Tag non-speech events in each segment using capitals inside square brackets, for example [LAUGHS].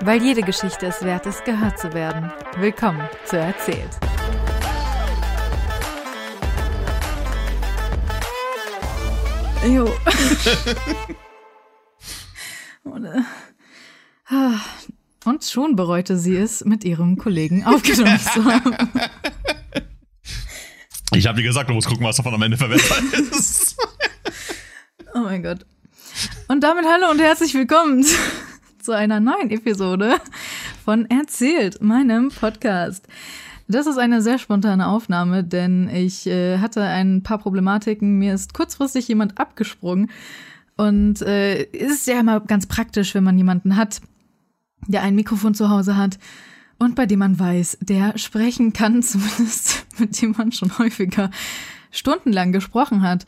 Weil jede Geschichte es wert ist, gehört zu werden. Willkommen zu Erzählt. Jo. [LAUGHS] Und schon bereute sie es, mit ihrem Kollegen aufgenommen zu haben. [LAUGHS] Ich habe dir gesagt, du musst gucken, was davon am Ende verwendet ist. Oh mein Gott. Und damit hallo und herzlich willkommen zu einer neuen Episode von Erzählt, meinem Podcast. Das ist eine sehr spontane Aufnahme, denn ich äh, hatte ein paar Problematiken. Mir ist kurzfristig jemand abgesprungen. Und äh, ist ja immer ganz praktisch, wenn man jemanden hat, der ein Mikrofon zu Hause hat und bei dem man weiß, der sprechen kann, [LAUGHS] zumindest mit dem man schon häufiger stundenlang gesprochen hat,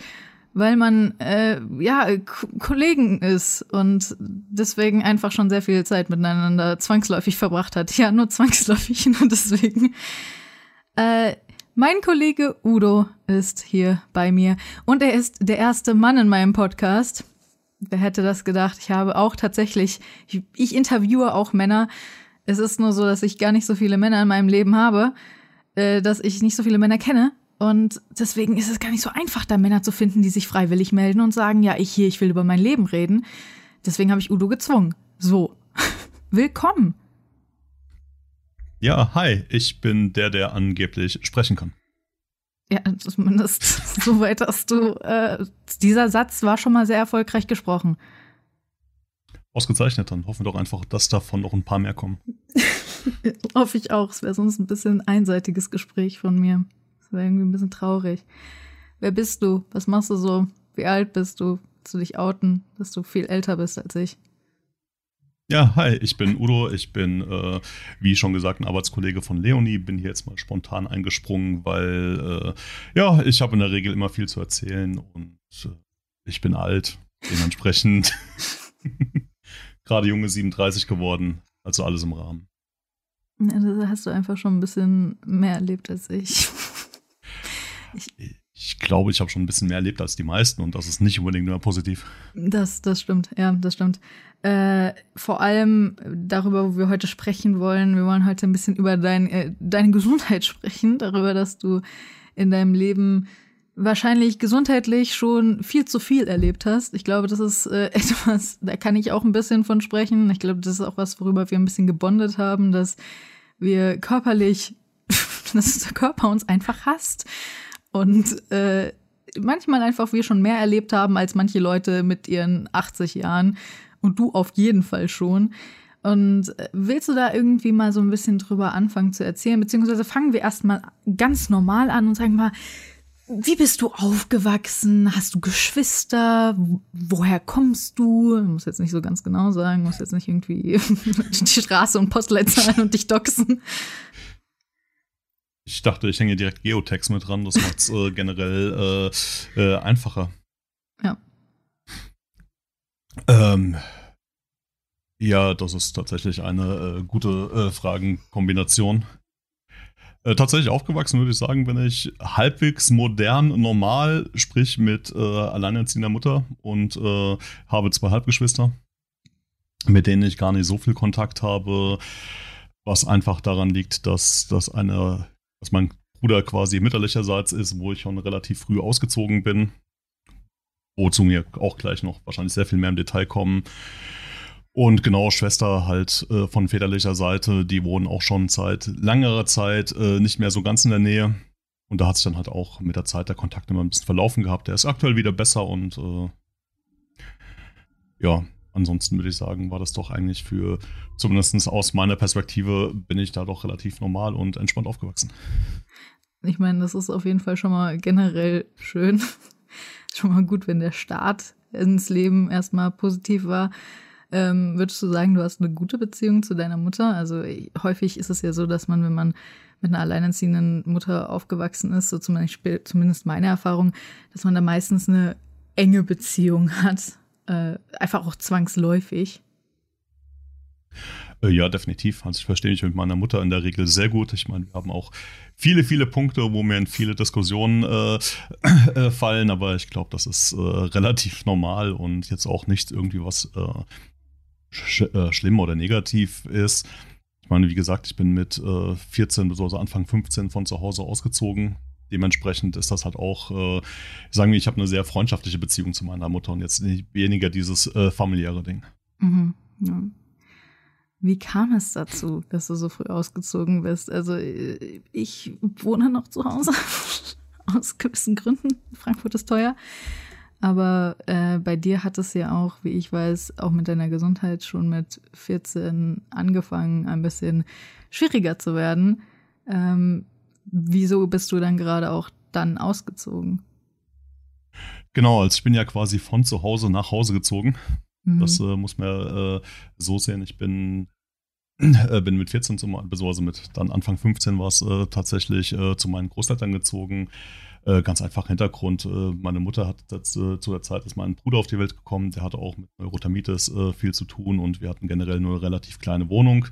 weil man äh, ja K Kollegen ist und deswegen einfach schon sehr viel Zeit miteinander zwangsläufig verbracht hat. [LAUGHS] Ja, nur zwangsläufig, nur deswegen. Äh, mein Kollege Udo ist hier bei mir und er ist der erste Mann in meinem Podcast. Wer hätte das gedacht? Ich habe auch tatsächlich, ich, ich interviewe auch Männer. Es ist nur so, dass ich gar nicht so viele Männer in meinem Leben habe, äh, dass ich nicht so viele Männer kenne. Und deswegen ist es gar nicht so einfach, da Männer zu finden, die sich freiwillig melden und sagen, ja, ich hier, ich will über mein Leben reden. Deswegen habe ich Udo gezwungen. So. [LAUGHS] Willkommen. Ja, hi, ich bin der, der angeblich sprechen kann. Ja, zumindest [LAUGHS] soweit hast du. Äh, dieser Satz war schon mal sehr erfolgreich gesprochen. Ausgezeichnet, dann hoffen wir doch einfach, dass davon noch ein paar mehr kommen. [LAUGHS] Hoffe ich auch. Es wäre sonst ein bisschen einseitiges Gespräch von mir. Es wäre irgendwie ein bisschen traurig. Wer bist du? Was machst du so? Wie alt bist du? Willst du dich outen, dass du viel älter bist als ich? Ja, hi, ich bin Udo. Ich bin, äh, wie schon gesagt, ein Arbeitskollege von Leonie. Bin hier jetzt mal spontan eingesprungen, weil, äh, ja, ich habe in der Regel immer viel zu erzählen und äh, ich bin alt. Dementsprechend [LAUGHS] gerade junge 37 geworden. Also alles im Rahmen. Ja, da hast du einfach schon ein bisschen mehr erlebt als ich. Ich, ich glaube, ich habe schon ein bisschen mehr erlebt als die meisten und das ist nicht unbedingt nur positiv. Das, das stimmt, ja, das stimmt. Äh, vor allem darüber, wo wir heute sprechen wollen. Wir wollen heute ein bisschen über dein, äh, deine Gesundheit [LAUGHS] sprechen, darüber, dass du in deinem Leben wahrscheinlich gesundheitlich schon viel zu viel erlebt hast. Ich glaube, das ist äh, [LAUGHS] etwas, da kann ich auch ein bisschen von sprechen. Ich glaube, das ist auch was, worüber wir ein bisschen gebondet haben, dass wir körperlich, [LAUGHS] dass der Körper uns einfach hasst. Und äh, manchmal einfach wir schon mehr erlebt haben als manche Leute mit ihren 80 Jahren. Und du auf jeden Fall schon. Und äh, willst du da irgendwie mal so ein bisschen drüber anfangen zu erzählen? Beziehungsweise fangen wir erstmal ganz normal an und sagen mal, wie bist du aufgewachsen? Hast du Geschwister? Woher kommst du? Ich muss jetzt nicht so ganz genau sagen, muss jetzt nicht irgendwie [LAUGHS] die Straße und Postleitzahlen und dich doxen. Ich dachte, ich hänge direkt Geotext mit dran, das macht es äh, generell äh, äh, einfacher. Ja. Ähm, ja, das ist tatsächlich eine äh, gute äh, Fragenkombination. Äh, tatsächlich aufgewachsen, würde ich sagen, bin ich halbwegs modern, normal, sprich mit äh, alleinerziehender Mutter und äh, habe zwei Halbgeschwister, mit denen ich gar nicht so viel Kontakt habe, was einfach daran liegt, dass, dass, eine, dass mein Bruder quasi mütterlicherseits ist, wo ich schon relativ früh ausgezogen bin, wozu mir auch gleich noch wahrscheinlich sehr viel mehr im Detail kommen. Und genau, Schwester halt äh, von väterlicher Seite, die wohnen auch schon seit längerer Zeit äh, nicht mehr so ganz in der Nähe. Und da hat sich dann halt auch mit der Zeit der Kontakt immer ein bisschen verlaufen gehabt. Der ist aktuell wieder besser und äh, ja, ansonsten würde ich sagen, war das doch eigentlich für, zumindest aus meiner Perspektive, bin ich da doch relativ normal und entspannt aufgewachsen. Ich meine, das ist auf jeden Fall schon mal generell schön. [LAUGHS] schon mal gut, wenn der Start ins Leben erstmal positiv war. Ähm, würdest du sagen, du hast eine gute Beziehung zu deiner Mutter? Also häufig ist es ja so, dass man, wenn man mit einer alleinerziehenden Mutter aufgewachsen ist, so zumindest meine Erfahrung, dass man da meistens eine enge Beziehung hat. Äh, einfach auch zwangsläufig. Äh, ja, definitiv. Also ich verstehe mich mit meiner Mutter in der Regel sehr gut. Ich meine, wir haben auch viele, viele Punkte, wo mir in viele Diskussionen äh, [CLEARS THROAT] äh, fallen, aber ich glaube, das ist äh, relativ normal und jetzt auch nicht irgendwie was äh, sch äh, schlimm oder negativ ist. Ich meine, wie gesagt, ich bin mit äh, 14 bzw. Anfang 15 von zu Hause ausgezogen. Dementsprechend ist das halt auch, äh, sagen wir, ich habe eine sehr freundschaftliche Beziehung zu meiner Mutter und jetzt weniger dieses äh, familiäre Ding. Mhm. Ja. Wie kam es dazu, dass du so früh ausgezogen bist? Also äh, ich wohne noch zu Hause [LAUGHS] aus gewissen Gründen. Frankfurt ist teuer. Aber äh, bei dir hat es ja auch, wie ich weiß, auch mit deiner Gesundheit schon mit 14 angefangen, ein bisschen schwieriger zu werden. Ähm, wieso bist du dann gerade auch dann ausgezogen? Genau, also ich bin ja quasi von zu Hause nach Hause gezogen. Mhm. Das äh, muss man äh, so sehen. Ich bin, äh, bin mit 14 zum, beziehungsweise mit dann Anfang 15 war es äh, tatsächlich äh, zu meinen Großeltern gezogen. Äh, ganz einfach Hintergrund. meine Mutter hat das, zu der Zeit ist mein Bruder auf die Welt gekommen. Der hatte auch mit Neurotamitis viel zu tun und wir hatten generell nur eine relativ kleine Wohnung.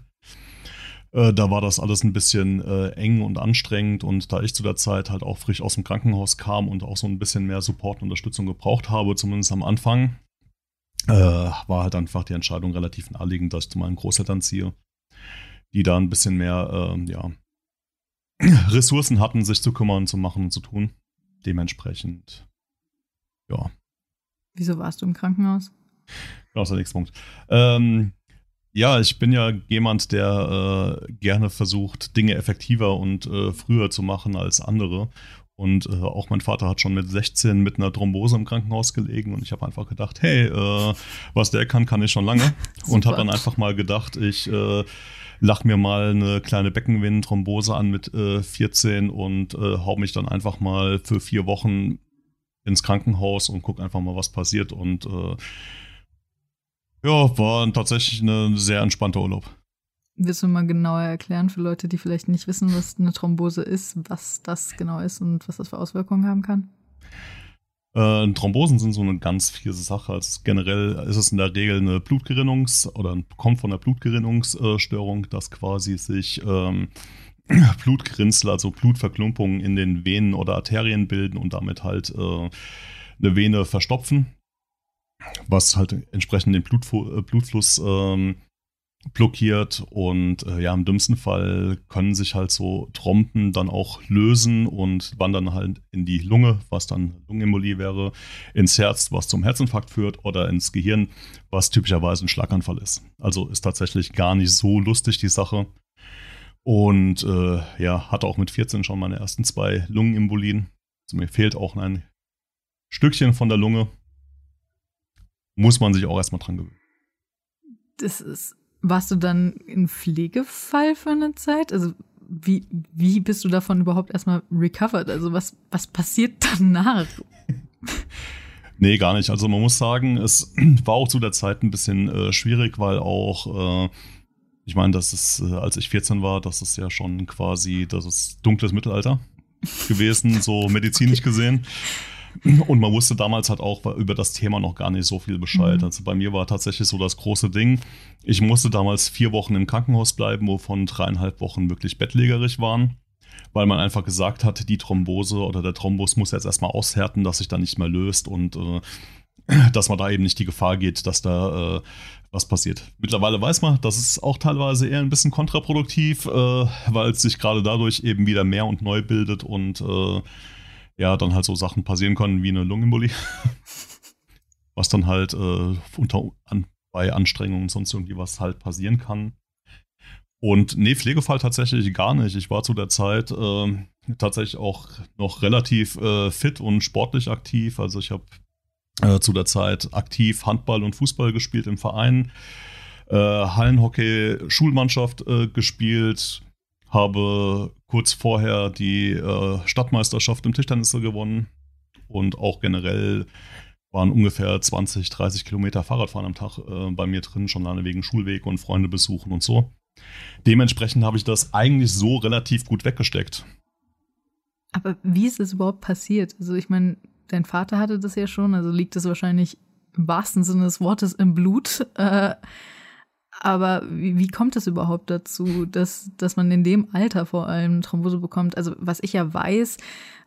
Da war das alles ein bisschen eng und anstrengend und da ich zu der Zeit halt auch frisch aus dem Krankenhaus kam und auch so ein bisschen mehr Support und Unterstützung gebraucht habe, zumindest am Anfang, äh, war halt einfach die Entscheidung relativ naheliegend, dass ich zu meinen Großeltern ziehe, die da ein bisschen mehr, äh, ja, [CLEARS THROAT] Ressourcen hatten, sich zu kümmern, zu machen und zu tun. Dementsprechend, ja. Wieso warst du im Krankenhaus? Genau, das ist der nächste Punkt. Ähm, ja, ich bin ja jemand, der äh, gerne versucht, Dinge effektiver und äh, früher zu machen als andere. Und äh, auch mein Vater hat schon mit 16 mit einer Thrombose im Krankenhaus gelegen und ich habe einfach gedacht, hey, äh, was der kann, kann ich schon lange. [LAUGHS] und habe dann einfach mal gedacht, ich äh, lach mir mal eine kleine Beckenvenenthrombose an mit äh, 14 und äh, hau mich dann einfach mal für vier Wochen ins Krankenhaus und guck einfach mal, was passiert. Und ja, war tatsächlich ein sehr entspannter Urlaub. Willst du mal genauer erklären für Leute, die vielleicht nicht wissen, was eine Thrombose ist, was das genau ist und was das für Auswirkungen haben kann? Äh, Thrombosen sind so eine ganz fiese Sache. Also generell ist es in der Regel eine Blutgerinnungs- oder kommt von einer Blutgerinnungsstörung, dass quasi sich ähm, [CLEARS THROAT] Blutgrinnsel, also Blutverklumpungen in den Venen oder Arterien bilden und damit halt äh, eine Vene verstopfen, was halt entsprechend den Blutfu äh, Blutfluss ähm, blockiert und äh, ja, im dümmsten Fall können sich halt so Trompen dann auch lösen und wandern halt in die Lunge, was dann Lungenembolie wäre, ins Herz, was zum Herzinfarkt führt oder ins Gehirn, was typischerweise ein Schlaganfall ist. Also ist tatsächlich gar nicht so lustig die Sache. Und äh, ja, hatte auch mit 14 schon meine ersten zwei Lungenembolien. Also mir fehlt auch ein Stückchen von der Lunge. Muss man sich auch erstmal dran gewöhnen. Das ist warst du dann in Pflegefall für eine Zeit? Also wie, wie bist du davon überhaupt erstmal recovered? Also was, was passiert danach? [LAUGHS] nee, gar nicht. Also man muss sagen, es [CLEARS THROAT] war auch zu der Zeit ein bisschen äh, schwierig, weil auch, äh, ich meine, das ist, äh, als ich 14 war, das ist ja schon quasi, das ist dunkles Mittelalter gewesen, so [LAUGHS] medizinisch gesehen. Und man wusste damals halt auch über das Thema noch gar nicht so viel Bescheid. Mhm. Also bei mir war tatsächlich so das große Ding. Ich musste damals vier Wochen im Krankenhaus bleiben, wovon dreieinhalb Wochen wirklich bettlägerig waren, weil man einfach gesagt hat, die Thrombose oder der Thrombus muss jetzt erstmal aushärten, dass sich da nicht mehr löst und äh, [CLEARS THROAT] dass man da eben nicht die Gefahr geht, dass da äh, was passiert. Mittlerweile weiß man, das ist auch teilweise eher ein bisschen kontraproduktiv, äh, weil es sich gerade dadurch eben wieder mehr und neu bildet und äh, ja, dann halt so Sachen passieren können wie eine Lungenembolie. [LAUGHS] was dann halt äh, unter, an, bei Anstrengungen sonst irgendwie was halt passieren kann. Und nee, Pflegefall tatsächlich gar nicht. Ich war zu der Zeit äh, tatsächlich auch noch relativ äh, fit und sportlich aktiv. Also ich habe äh, zu der Zeit aktiv Handball und Fußball gespielt im Verein, äh, Hallenhockey, Schulmannschaft äh, gespielt, habe kurz vorher die äh, Stadtmeisterschaft im Tischtennis gewonnen und auch generell waren ungefähr 20, 30 Kilometer Fahrradfahren am Tag äh, bei mir drin, schon alleine wegen Schulweg und Freunde besuchen und so. Dementsprechend habe ich das eigentlich so relativ gut weggesteckt. Aber wie ist es überhaupt passiert? Also ich meine, dein Vater hatte das ja schon, also liegt es wahrscheinlich im wahrsten Sinne des Wortes im Blut. Äh, Aber wie, wie kommt es überhaupt dazu, dass, dass man in dem Alter vor allem Thrombose bekommt? Also was ich ja weiß,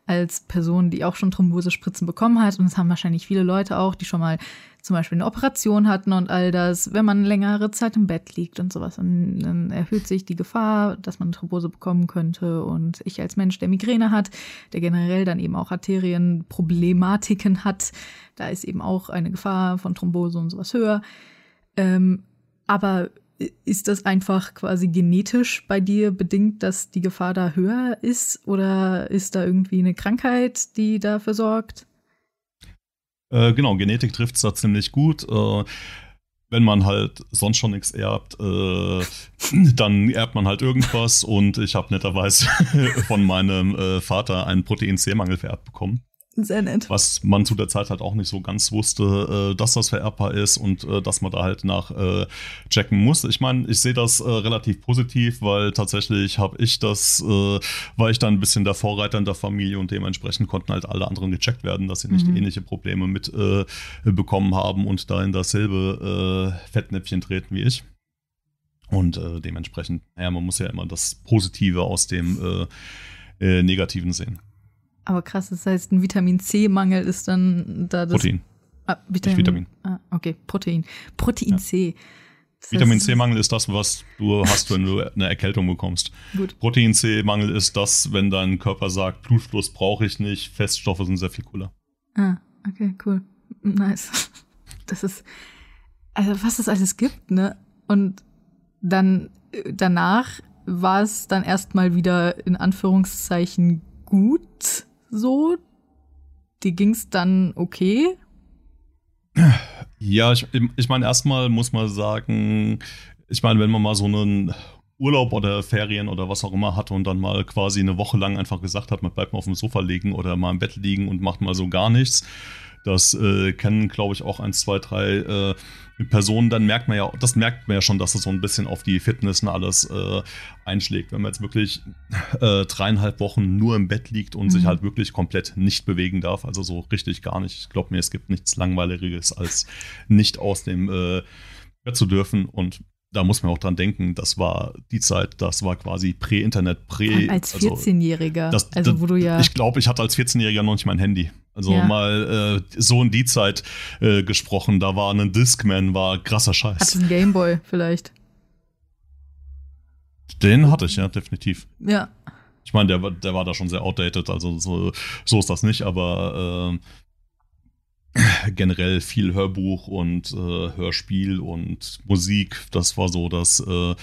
als Person, die auch schon Thrombosespritzen bekommen hat, und das haben wahrscheinlich viele Leute auch, die schon mal zum Beispiel eine Operation hatten und all das, wenn man längere Zeit im Bett liegt und sowas, dann, dann erhöht sich die Gefahr, dass man Thrombose bekommen könnte. Und ich als Mensch, der Migräne hat, der generell dann eben auch Arterienproblematiken hat, da ist eben auch eine Gefahr von Thrombose und sowas höher. Ähm, aber ist das einfach quasi genetisch bei dir bedingt, dass die Gefahr da höher ist? Oder ist da irgendwie eine Krankheit, die dafür sorgt? Äh, genau, Genetik trifft es da ziemlich gut. Äh, wenn man halt sonst schon nichts erbt, äh, [SNIFFS] dann erbt man halt irgendwas. Und ich habe netterweise [LAUGHS] von meinem äh, Vater einen Protein-C-Mangel vererbt bekommen. Sehr nett. Was man zu der Zeit halt auch nicht so ganz wusste, äh, dass das vererbbar ist und äh, dass man da halt nach äh, checken muss. Ich meine, ich sehe das äh, relativ positiv, weil tatsächlich habe ich das, äh, war ich dann ein bisschen der Vorreiter in der Familie und dementsprechend konnten halt alle anderen gecheckt werden, dass sie nicht mhm. ähnliche Probleme mit äh, bekommen haben und da in dasselbe Fettnäpfchen treten wie ich. Und dementsprechend, naja, man muss ja immer das Positive aus dem Negativen sehen. Aber krass, das heißt, ein Vitamin C-Mangel ist dann da das. Protein. Ah, Vitamin, Nicht Vitamin. Ah, okay, Protein. Protein ja. C. Das Vitamin C-Mangel ist das, was du hast, wenn du eine Erkältung bekommst. Gut. Protein C-Mangel ist das, wenn dein Körper sagt, Blutfluss brauche ich nicht, Feststoffe sind sehr viel cooler. Ah, okay, cool. Nice. [LAUGHS] Das ist, also was es alles gibt, ne? Und dann äh, danach war es dann erstmal wieder in Anführungszeichen gut so? Die ging's dann okay? Ja, ich, ich meine, erstmal muss man sagen, ich meine, wenn man mal so einen Urlaub oder Ferien oder was auch immer hatte und dann mal quasi eine Woche lang einfach gesagt hat, man bleibt mal auf dem Sofa liegen oder mal im Bett liegen und macht mal so gar nichts. Das äh, kennen, glaube ich, auch eins, zwei, drei äh, Personen, dann merkt man ja, das merkt man ja schon, dass es so ein bisschen auf die Fitness und alles äh, einschlägt. Wenn man jetzt wirklich äh, dreieinhalb Wochen nur im Bett liegt und mhm. sich halt wirklich komplett nicht bewegen darf, also so richtig gar nicht. Ich glaube mir, es gibt nichts Langweiligeres, als nicht aus dem äh, Bett zu dürfen. Und da muss man auch dran denken, das war die Zeit, das war quasi Prä-Internet, Prä. Als 14-Jähriger. Also, also, wo du ja. Ich glaube, ich hatte als 14-Jähriger noch nicht mein Handy. Also ja. mal äh, so in die Zeit äh, gesprochen, da war ein Discman, war krasser Scheiß. Hattest einen Gameboy vielleicht? Den hatte ich, ja, definitiv. Ja. Ich meine, der, der war da schon sehr outdated, also so, so ist das nicht, aber äh, generell viel Hörbuch und äh, Hörspiel und Musik, das war so das äh,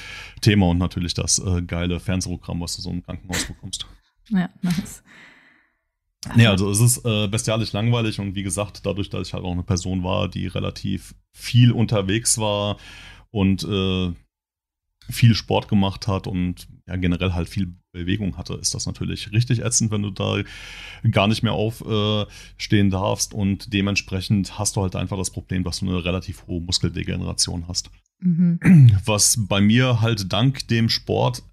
Thema und natürlich das äh, geile Fernsehprogramm, was du so im Krankenhaus bekommst. Ja, nice. Nee, also es ist äh, bestialisch langweilig und wie gesagt, dadurch, dass ich halt auch eine Person war, die relativ viel unterwegs war und äh, viel Sport gemacht hat und ja generell halt viel Bewegung hatte, ist das natürlich richtig ätzend, wenn du da gar nicht mehr aufstehen äh, darfst und dementsprechend hast du halt einfach das Problem, dass du eine relativ hohe Muskeldegeneration hast. Mhm. Was bei mir halt dank dem Sport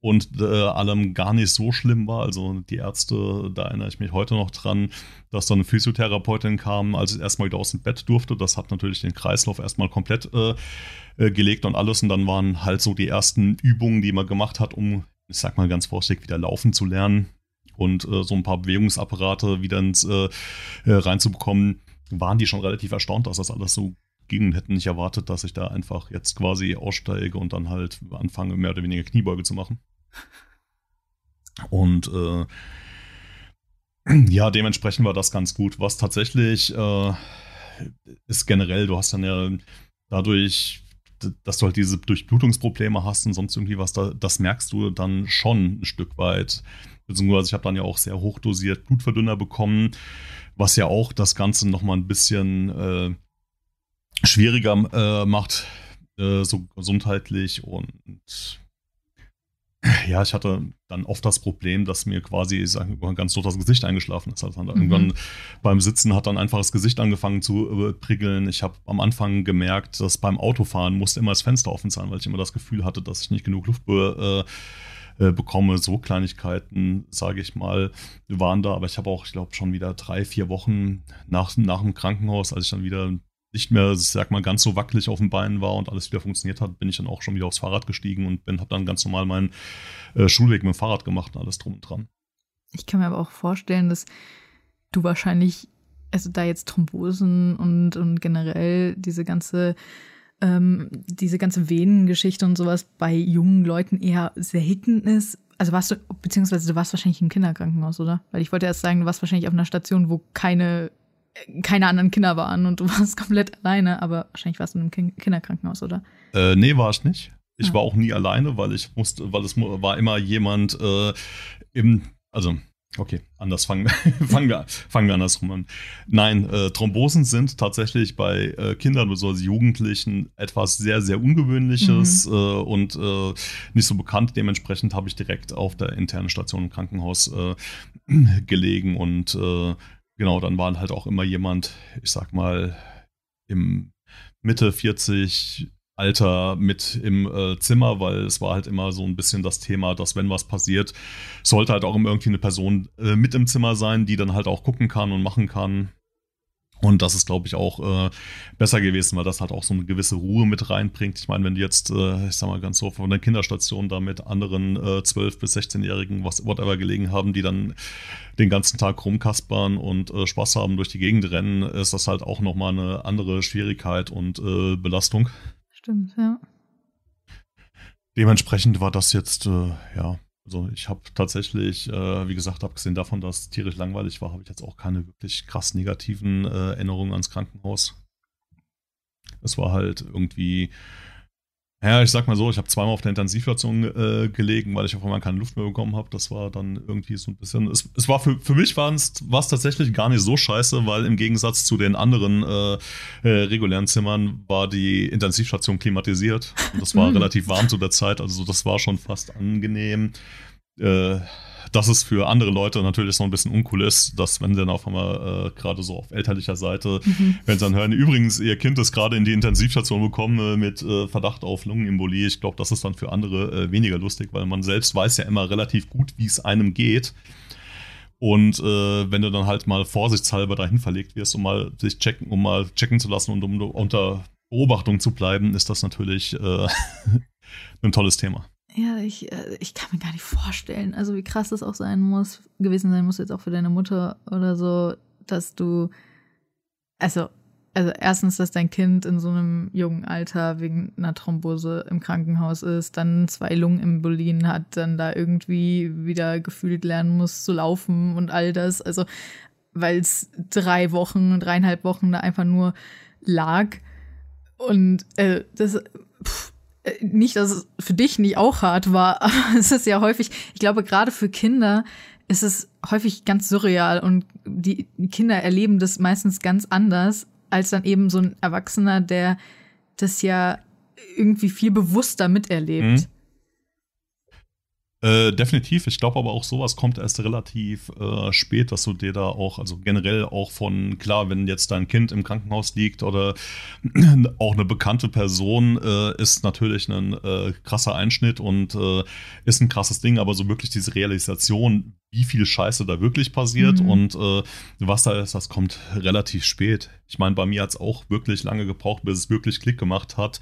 und äh, allem gar nicht so schlimm war. Also die Ärzte, da erinnere ich mich heute noch dran, dass da eine Physiotherapeutin kam, als ich erstmal wieder aus dem Bett durfte. Das hat natürlich den Kreislauf erstmal komplett äh, äh, gelegt und alles. Und dann waren halt so die ersten Übungen, die man gemacht hat, um, ich sag mal ganz vorsichtig, wieder laufen zu lernen und äh, so ein paar Bewegungsapparate wieder ins äh, äh, reinzubekommen, waren die schon relativ erstaunt, dass das alles so ging und hätten nicht erwartet, dass ich da einfach jetzt quasi aussteige und dann halt anfange, mehr oder weniger Kniebeuge zu machen. Und äh, [CLEARS THROAT] ja, dementsprechend war das ganz gut. Was tatsächlich äh, ist generell, du hast dann ja dadurch, dass du halt diese Durchblutungsprobleme hast und sonst irgendwie was, da, das merkst du dann schon ein Stück weit. Beziehungsweise ich habe dann ja auch sehr hochdosiert Blutverdünner bekommen, was ja auch das Ganze nochmal ein bisschen äh, schwieriger äh, macht, äh, so gesundheitlich und ja, ich hatte dann oft das Problem, dass mir quasi sagen ganz durch das Gesicht eingeschlafen ist. Also mhm. irgendwann beim Sitzen hat dann einfach das Gesicht angefangen zu äh, prickeln. Ich habe am Anfang gemerkt, dass beim Autofahren musste immer das Fenster offen sein, weil ich immer das Gefühl hatte, dass ich nicht genug Luft be äh, äh bekomme. So Kleinigkeiten, sage ich mal, waren da. Aber ich habe auch, ich glaube, schon wieder drei, vier Wochen nach, nach dem Krankenhaus, als ich dann wieder nicht mehr, sag mal, ganz so wackelig auf den Beinen war und alles wieder funktioniert hat, bin ich dann auch schon wieder aufs Fahrrad gestiegen und bin, habe dann ganz normal meinen äh, Schulweg mit dem Fahrrad gemacht und alles drum und dran. Ich kann mir aber auch vorstellen, dass du wahrscheinlich, also da jetzt Thrombosen und, und generell diese ganze, ähm, diese ganze Venengeschichte und sowas bei jungen Leuten eher selten ist. Also warst du, beziehungsweise du warst wahrscheinlich im Kinderkrankenhaus, oder? Weil ich wollte erst sagen, du warst wahrscheinlich auf einer Station, wo keine, keine anderen Kinder waren und du [LAUGHS] warst komplett alleine, aber wahrscheinlich warst du im Kinderkrankenhaus, oder? Äh, nee, war ich nicht. Ich ja. war auch nie alleine, weil ich musste, weil es war immer jemand äh, im, also Okay, anders fangen, [LAUGHS] fangen, wir, fangen wir andersrum an. Nein, äh, Thrombosen sind tatsächlich bei äh, Kindern bzw. Jugendlichen etwas sehr, sehr Ungewöhnliches mhm. äh, und äh, nicht so bekannt. Dementsprechend habe ich direkt auf der internen Station im Krankenhaus äh, [CLEARS THROAT] gelegen und äh, genau, dann war halt auch immer jemand, ich sag mal, im Mitte 40, Alter mit im äh, Zimmer, weil es war halt immer so ein bisschen das Thema, dass wenn was passiert, sollte halt auch immer irgendwie eine Person äh, mit im Zimmer sein, die dann halt auch gucken kann und machen kann. Und das ist, glaube ich, auch äh, besser gewesen, weil das halt auch so eine gewisse Ruhe mit reinbringt. Ich meine, wenn die jetzt, äh, ich sag mal ganz so, von der Kinderstation da mit anderen äh, 12- bis 16-Jährigen, was whatever gelegen haben, die dann den ganzen Tag rumkaspern und äh, Spaß haben, durch die Gegend rennen, ist das halt auch nochmal eine andere Schwierigkeit und äh, Belastung. Stimmt, ja. Dementsprechend war das jetzt, äh, ja, also ich habe tatsächlich, äh, wie gesagt, abgesehen davon, dass es tierisch langweilig war, habe ich jetzt auch keine wirklich krass negativen äh, Erinnerungen ans Krankenhaus. Es war halt irgendwie ja, ich sag mal so, ich habe zweimal auf der Intensivstation äh, gelegen, weil ich auf einmal keine Luft mehr bekommen habe. Das war dann irgendwie so ein bisschen. Es, es war für, für mich war es tatsächlich gar nicht so scheiße, weil im Gegensatz zu den anderen äh, äh, regulären Zimmern war die Intensivstation klimatisiert. Und das war [LAUGHS] mhm. relativ warm zu der Zeit. Also das war schon fast angenehm. Äh, dass es für andere Leute natürlich so ein bisschen uncool ist, dass wenn sie dann auf einmal äh, gerade so auf elterlicher Seite, mhm. wenn sie dann hören, übrigens, ihr Kind ist gerade in die Intensivstation gekommen äh, mit äh, Verdacht auf Lungenembolie, ich glaube, das ist dann für andere äh, weniger lustig, weil man selbst weiß ja immer relativ gut, wie es einem geht. Und äh, wenn du dann halt mal vorsichtshalber dahin verlegt wirst, um mal sich checken, um mal checken zu lassen und um unter Beobachtung zu bleiben, ist das natürlich äh, [LAUGHS] ein tolles Thema. Ja, ich, äh, ich kann mir gar nicht vorstellen, also wie krass das auch sein muss, gewesen sein muss jetzt auch für deine Mutter oder so, dass du, also, also erstens, dass dein Kind in so einem jungen Alter wegen einer Thrombose im Krankenhaus ist, dann zwei Lungenembolien hat, dann da irgendwie wieder gefühlt lernen muss zu laufen und all das, also weil es drei Wochen, dreieinhalb Wochen da einfach nur lag. Und äh, das, pff, nicht, dass es für dich nicht auch hart war, [LAUGHS] aber es ist ja häufig, ich glaube, gerade für Kinder ist es häufig ganz surreal und die Kinder erleben das meistens ganz anders als dann eben so ein Erwachsener, der das ja irgendwie viel bewusster miterlebt. Mhm. Äh, definitiv. Ich glaube aber auch sowas kommt erst relativ äh, spät, dass du dir da auch, also generell auch von, klar, wenn jetzt dein Kind im Krankenhaus liegt oder [CLEARS THROAT] auch eine bekannte Person, äh, ist natürlich ein äh, krasser Einschnitt und äh, ist ein krasses Ding, aber so wirklich diese Realisation, wie viel Scheiße da wirklich passiert mhm. und äh, was da ist, das kommt relativ spät. Ich meine, bei mir hat es auch wirklich lange gebraucht, bis es wirklich Klick gemacht hat,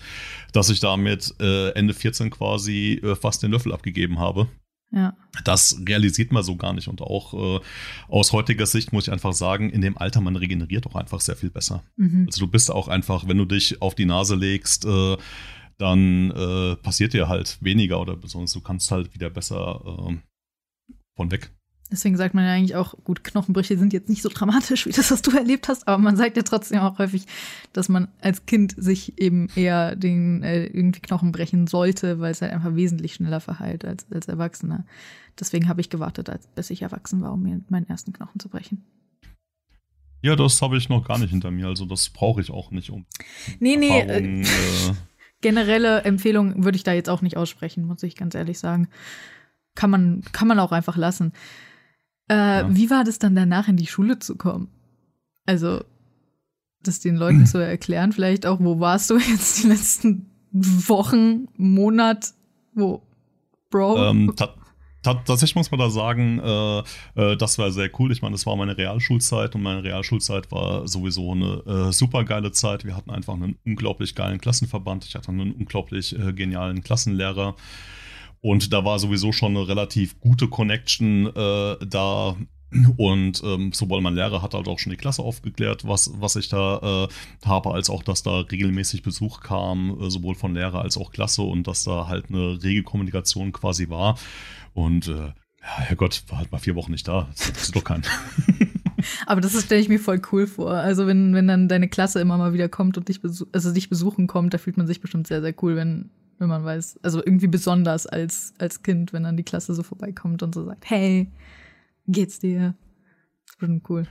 dass ich damit äh, Ende 14 quasi äh, fast den Löffel abgegeben habe. Ja. Das realisiert man so gar nicht. Und auch äh, aus heutiger Sicht muss ich einfach sagen, in dem Alter, man regeneriert auch einfach sehr viel besser. Mhm. Also du bist auch einfach, wenn du dich auf die Nase legst, äh, dann äh, passiert dir halt weniger oder besonders du kannst halt wieder besser äh, von weg. Deswegen sagt man ja eigentlich auch, gut, Knochenbrüche sind jetzt nicht so dramatisch wie das, was du erlebt hast, aber man sagt ja trotzdem auch häufig, dass man als Kind sich eben eher den äh, irgendwie Knochen brechen sollte, weil es halt einfach wesentlich schneller verheilt als als Erwachsener. Deswegen habe ich gewartet, als, bis ich erwachsen war, um mir meinen ersten Knochen zu brechen. Ja, das habe ich noch gar nicht hinter mir, also das brauche ich auch nicht um. Nee, nee. Äh, [LAUGHS] äh, generelle Empfehlung würde ich da jetzt auch nicht aussprechen, muss ich ganz ehrlich sagen. Kann man, kann man auch einfach lassen. Äh, ja. Wie war das dann danach in die Schule zu kommen? Also, das den Leuten [CLEARS THROAT] zu erklären, vielleicht auch, wo warst du [LAUGHS] jetzt die letzten Wochen, Monat, wo, Bro? Ähm, ta tatsächlich muss man da sagen, äh, äh, das war sehr cool. Ich meine, das war meine Realschulzeit und meine Realschulzeit war sowieso eine äh, super geile Zeit. Wir hatten einfach einen unglaublich geilen Klassenverband. Ich hatte einen unglaublich äh, genialen Klassenlehrer. Und da war sowieso schon eine relativ gute Connection äh, da. Und ähm, sowohl mein Lehrer hat halt auch schon die Klasse aufgeklärt, was, was ich da äh, habe, als auch, dass da regelmäßig Besuch kam, äh, sowohl von Lehrer als auch Klasse und dass da halt eine rege Kommunikation quasi war. Und äh, ja, Herrgott, war halt mal vier Wochen nicht da. Das ist doch kein. [LAUGHS] Aber das stelle ich mir voll cool vor. Also wenn, wenn dann deine Klasse immer mal wieder kommt und dich, also dich besuchen kommt, da fühlt man sich bestimmt sehr, sehr cool, wenn, wenn man weiß, also irgendwie besonders als, als Kind, wenn dann die Klasse so vorbeikommt und so sagt, hey, geht's dir? Das ist bestimmt cool.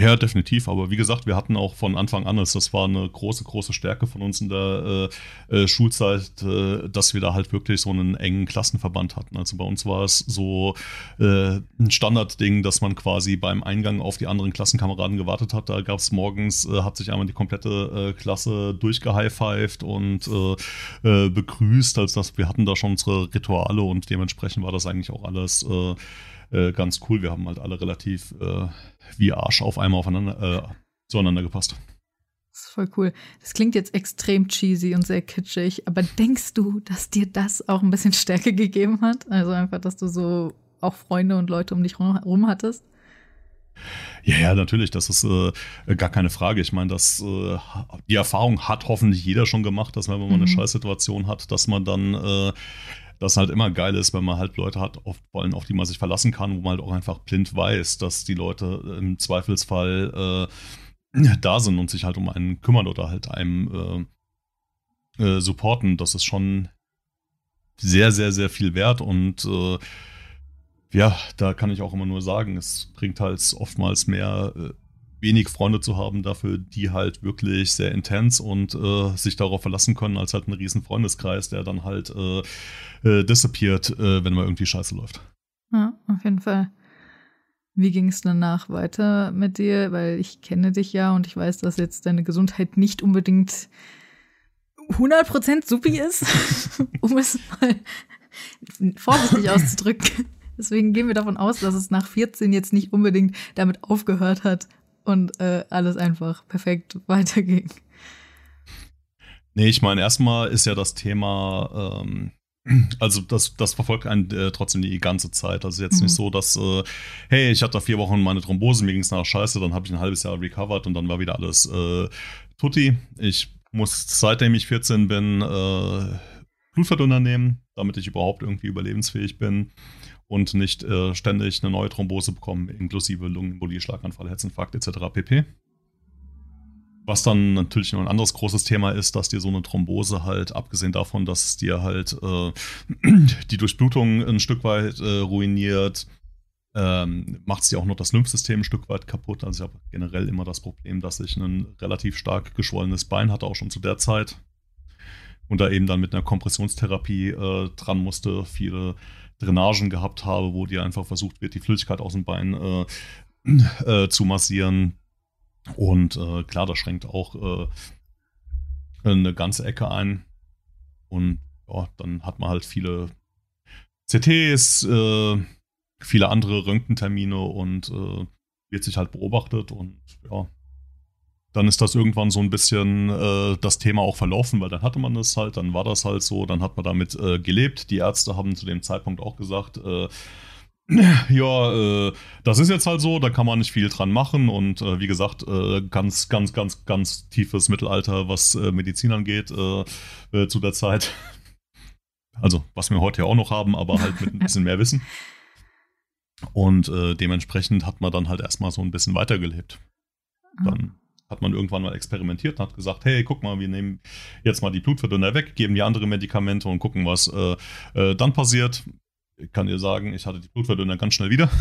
Ja, definitiv. Aber wie gesagt, wir hatten auch von Anfang an, das war eine große, große Stärke von uns in der äh, äh, Schulzeit, äh, dass wir da halt wirklich so einen engen Klassenverband hatten. Also bei uns war es so äh, ein Standardding, dass man quasi beim Eingang auf die anderen Klassenkameraden gewartet hat. Da gab es morgens, äh, hat sich einmal die komplette äh, Klasse durchgehighfived und begrüßt. Also das, wir hatten da schon unsere Rituale und dementsprechend war das eigentlich auch alles ganz cool. Wir haben halt alle relativ wie Arsch auf einmal aufeinander, äh, zueinander gepasst. Das ist voll cool. Das klingt jetzt extrem cheesy und sehr kitschig, aber denkst du, dass dir das auch ein bisschen Stärke gegeben hat? Also einfach, dass du so auch Freunde und Leute um dich rum hattest? Ja, ja, natürlich, das ist äh, gar keine Frage. Ich meine, das, äh, die Erfahrung hat hoffentlich jeder schon gemacht, dass wenn man mhm. eine Scheißsituation hat, dass man dann äh, das halt immer geil ist, wenn man halt Leute hat, auf, auf die man sich verlassen kann, wo man halt auch einfach blind weiß, dass die Leute im Zweifelsfall äh, da sind und sich halt um einen kümmern oder halt einem äh, äh, supporten. Das ist schon sehr, sehr, sehr viel wert und äh, ja, da kann ich auch immer nur sagen, es bringt halt oftmals mehr äh, wenig Freunde zu haben dafür, die halt wirklich sehr intens und äh, sich darauf verlassen können, als halt ein riesen Freundeskreis, der dann halt äh, äh, disappeart, äh, wenn mal irgendwie scheiße läuft. Ja, auf jeden Fall. Wie ging es danach weiter mit dir? Weil ich kenne dich ja und ich weiß, dass jetzt deine Gesundheit nicht unbedingt 100% supi ist, [LAUGHS] um es mal vorsichtig auszudrücken. Deswegen gehen wir davon aus, dass es nach 14 jetzt nicht unbedingt damit aufgehört hat und äh, alles einfach perfekt [LAUGHS] weiterging. Nee, ich meine, erstmal ist ja das Thema, ähm, [CLEARS THROAT] also das, das verfolgt einen äh, trotzdem die ganze Zeit. Also jetzt mhm. nicht so, dass, äh, hey, ich hatte vier Wochen meine Thrombose, mir ging es nach scheiße, dann habe ich ein halbes Jahr recovered und dann war wieder alles äh, tutti. Ich muss, seitdem ich 14 bin, äh, Blutverdünner nehmen, damit ich überhaupt irgendwie überlebensfähig bin und nicht äh, ständig eine neue Thrombose bekommen, inklusive Lungenembolie, Schlaganfall, Herzinfarkt etc. pp. Was dann natürlich noch ein anderes großes Thema ist, dass dir so eine Thrombose halt, abgesehen davon, dass es dir halt äh, [CLEARS THROAT] die Durchblutung ein Stück weit äh, ruiniert, ähm, macht es dir auch noch das Lymphsystem ein Stück weit kaputt. Also ich habe generell immer das Problem, dass ich ein relativ stark geschwollenes Bein hatte, auch schon zu der Zeit. Und da eben dann mit einer Kompressionstherapie äh, dran musste, viele Drainagen gehabt habe, wo dir einfach versucht wird, die Flüssigkeit aus dem Bein äh, äh, zu massieren. Und äh, klar, das schränkt auch äh, eine ganze Ecke ein. Und ja, dann hat man halt viele CTs, äh, viele andere Röntgentermine und äh, wird sich halt beobachtet und ja, dann ist das irgendwann so ein bisschen äh, das Thema auch verlaufen, weil dann hatte man es halt, dann war das halt so, dann hat man damit äh, gelebt. Die Ärzte haben zu dem Zeitpunkt auch gesagt, äh, [CLEARS THROAT] ja, äh, das ist jetzt halt so, da kann man nicht viel dran machen und äh, wie gesagt, äh, ganz, ganz, ganz, ganz tiefes Mittelalter, was Medizin angeht zu der Zeit. [LAUGHS] Also, was wir heute ja auch noch haben, aber halt mit ein [LAUGHS] bisschen mehr Wissen. Und dementsprechend hat man dann halt erstmal so ein bisschen weitergelebt. Dann hat man irgendwann mal experimentiert und hat gesagt, hey, guck mal, wir nehmen jetzt mal die Blutverdünner weg, geben die andere Medikamente und gucken, was äh, äh, dann passiert. Ich kann dir sagen, ich hatte die Blutverdünner ganz schnell wieder. [LAUGHS]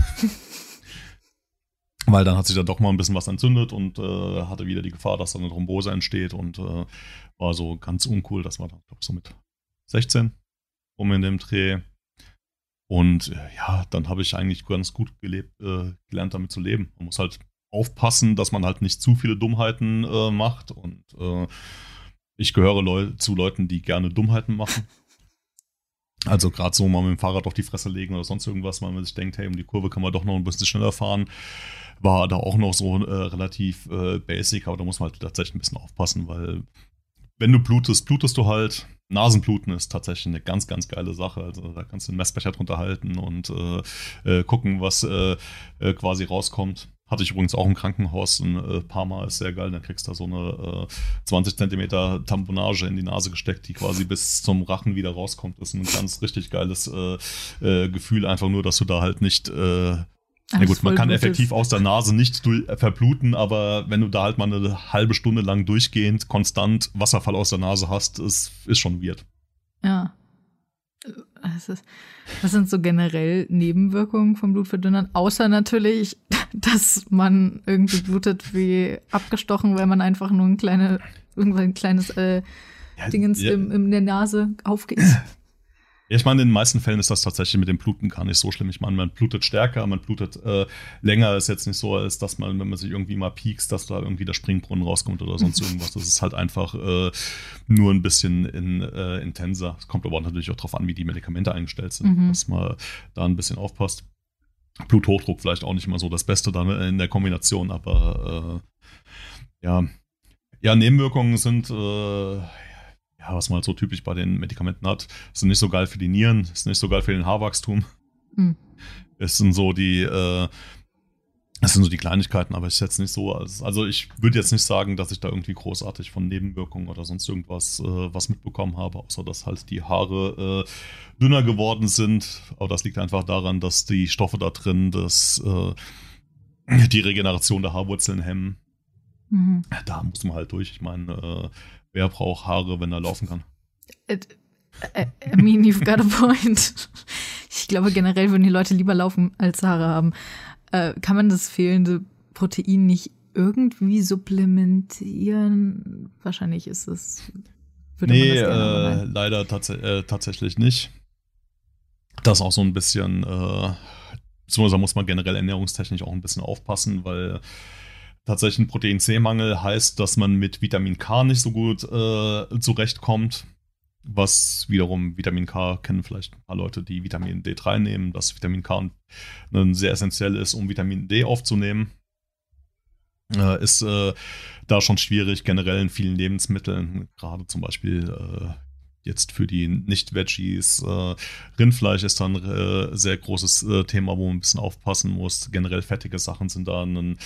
Weil dann hat sich da doch mal ein bisschen was entzündet und äh, hatte wieder die Gefahr, dass da eine Thrombose entsteht und äh, war so ganz uncool. Das war dann, glaube ich, so mit 16 um in dem Dreh. Und äh, ja, dann habe ich eigentlich ganz gut gelebt, äh, gelernt, damit zu leben. Man muss halt aufpassen, dass man halt nicht zu viele Dummheiten äh, macht. Und äh, ich gehöre Leu zu Leuten, die gerne Dummheiten machen. Also gerade so mal mit dem Fahrrad auf die Fresse legen oder sonst irgendwas, weil man sich denkt, hey, um die Kurve kann man doch noch ein bisschen schneller fahren. War da auch noch so äh, relativ äh, basic, aber da muss man halt tatsächlich ein bisschen aufpassen, weil wenn du blutest, blutest du halt. Nasenbluten ist tatsächlich eine ganz, ganz geile Sache. Also da kannst du einen Messbecher drunter halten und äh, äh, gucken, was äh, äh, quasi rauskommt. Hatte ich übrigens auch im Krankenhaus ein äh, paar Mal, ist sehr geil. Dann kriegst du da so eine 20 Zentimeter Tamponage in die Nase gesteckt, die quasi bis zum Rachen wieder rauskommt. Das ist ein ganz richtig geiles Gefühl, einfach nur, dass du da halt nicht na gut, man kann effektiv aus der Nase nicht verbluten, aber wenn du da halt mal eine halbe Stunde lang durchgehend konstant Wasserfall aus der Nase hast, ist, ist schon weird. Ja. Ist, was sind so generell Nebenwirkungen von Blutverdünnern? Außer natürlich, dass man irgendwie blutet wie abgestochen, weil man einfach nur ein, kleine, irgendwann ein kleines äh, ja, Dingens ja. Im, in der Nase aufgeht. Ja, ich meine, in den meisten Fällen ist das tatsächlich mit dem Bluten gar nicht so schlimm. Ich meine, man blutet stärker, man blutet äh, länger. Ist jetzt nicht so, als dass man, wenn man sich irgendwie mal piekst, dass da irgendwie der Springbrunnen rauskommt oder sonst [LAUGHS] irgendwas. Das ist halt einfach äh, nur ein bisschen in, äh, intenser. Es kommt aber natürlich auch darauf an, wie die Medikamente eingestellt sind, mhm. dass man da ein bisschen aufpasst. Bluthochdruck vielleicht auch nicht immer so das Beste dann in der Kombination, aber äh, ja. Ja, Nebenwirkungen sind äh, ja, was man halt so typisch bei den Medikamenten hat, sind nicht so geil für die Nieren, ist nicht so geil für den Haarwachstum. Mhm. Es sind so die, äh, das sind so die Kleinigkeiten, aber ich jetzt nicht so, also ich würde jetzt nicht sagen, dass ich da irgendwie großartig von Nebenwirkungen oder sonst irgendwas äh, was mitbekommen habe, außer dass halt die Haare äh, dünner geworden sind. Aber das liegt einfach daran, dass die Stoffe da drin das, äh, die Regeneration der Haarwurzeln hemmen. Mhm. Da muss man halt durch. Ich meine, äh, Wer braucht Haare, wenn er laufen kann? I mean, you've got a point. [LAUGHS] Ich glaube, generell würden die Leute lieber laufen, als Haare haben. Äh, kann man das fehlende Protein nicht irgendwie supplementieren? Wahrscheinlich ist es. Nee, äh, leider tats äh, tatsächlich nicht. Das ist auch so ein bisschen, äh, beziehungsweise muss man generell ernährungstechnisch auch ein bisschen aufpassen, weil tatsächlich ein Protein-C-Mangel heißt, dass man mit Vitamin K nicht so gut äh, zurechtkommt. Was wiederum Vitamin K kennen vielleicht ein paar Leute, die Vitamin D3 nehmen, dass Vitamin K sehr essentiell ist, um Vitamin D aufzunehmen. Äh, ist äh, da schon schwierig, generell in vielen Lebensmitteln, gerade zum Beispiel äh, jetzt für die Nicht-Veggies. Äh, Rindfleisch ist dann äh, sehr großes äh, Thema, wo man ein bisschen aufpassen muss. Generell fettige Sachen sind da ein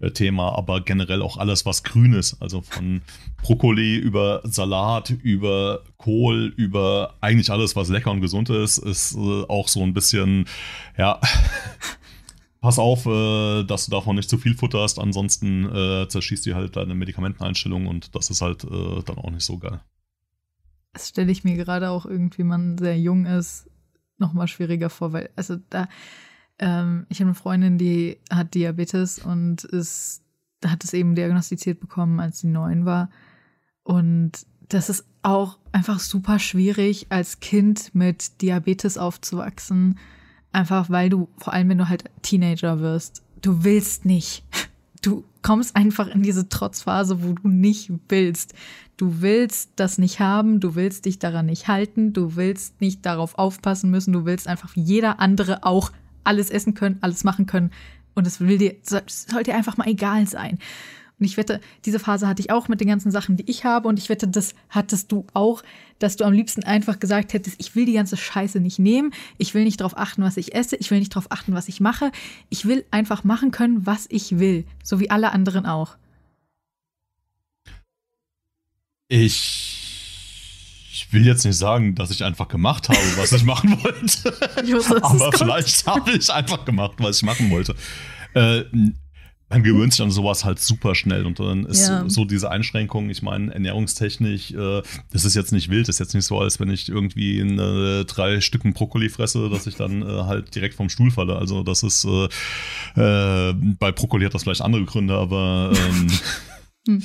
äh, Thema, aber generell auch alles, was grün ist. Also von Brokkoli über Salat, über Kohl, über eigentlich alles, was lecker und gesund ist, ist äh, auch so ein bisschen, ja. [LAUGHS] Pass auf, äh, dass du davon nicht zu viel futterst, ansonsten zerschießt dir halt deine Medikamenteneinstellung und das ist halt dann auch nicht so geil. Das stelle ich mir gerade auch irgendwie, wenn man sehr jung ist, nochmal schwieriger vor, weil, also da, ähm, ich habe eine Freundin, die hat Diabetes und ist, hat es eben diagnostiziert bekommen, als sie neun war. Und das ist auch einfach super schwierig, als Kind mit Diabetes aufzuwachsen. Einfach weil du, vor allem wenn du halt Teenager wirst, du willst nicht. Du kommst einfach in diese Trotzphase, wo du nicht willst. Du willst das nicht haben, du willst dich daran nicht halten, du willst nicht darauf aufpassen müssen, du willst einfach wie jeder andere auch alles essen können, alles machen können. Und es will dir, soll dir einfach mal egal sein. Und ich wette, diese Phase hatte ich auch mit den ganzen Sachen, die ich habe. Und ich wette, das hattest du auch, dass du am liebsten einfach gesagt hättest, ich will die ganze Scheiße nicht nehmen. Ich will nicht darauf achten, was ich esse. Ich will nicht darauf achten, was ich mache. Ich will einfach machen können, was ich will. So wie alle anderen auch. Ich, ich will jetzt nicht sagen, dass ich einfach gemacht habe, was ich machen wollte. [LAUGHS] Aber vielleicht habe ich einfach gemacht, was ich machen wollte. Äh, man gewöhnt sich an sowas halt super schnell und dann ist ja. so, diese Einschränkung, ich meine, ernährungstechnisch, äh, das ist jetzt nicht wild, das ist jetzt nicht so, als wenn ich irgendwie in, äh, drei Stücken Brokkoli fresse, dass ich dann äh, halt direkt vom Stuhl falle. Also das ist, äh, äh, bei Brokkoli hat das vielleicht andere Gründe, aber ähm, hm.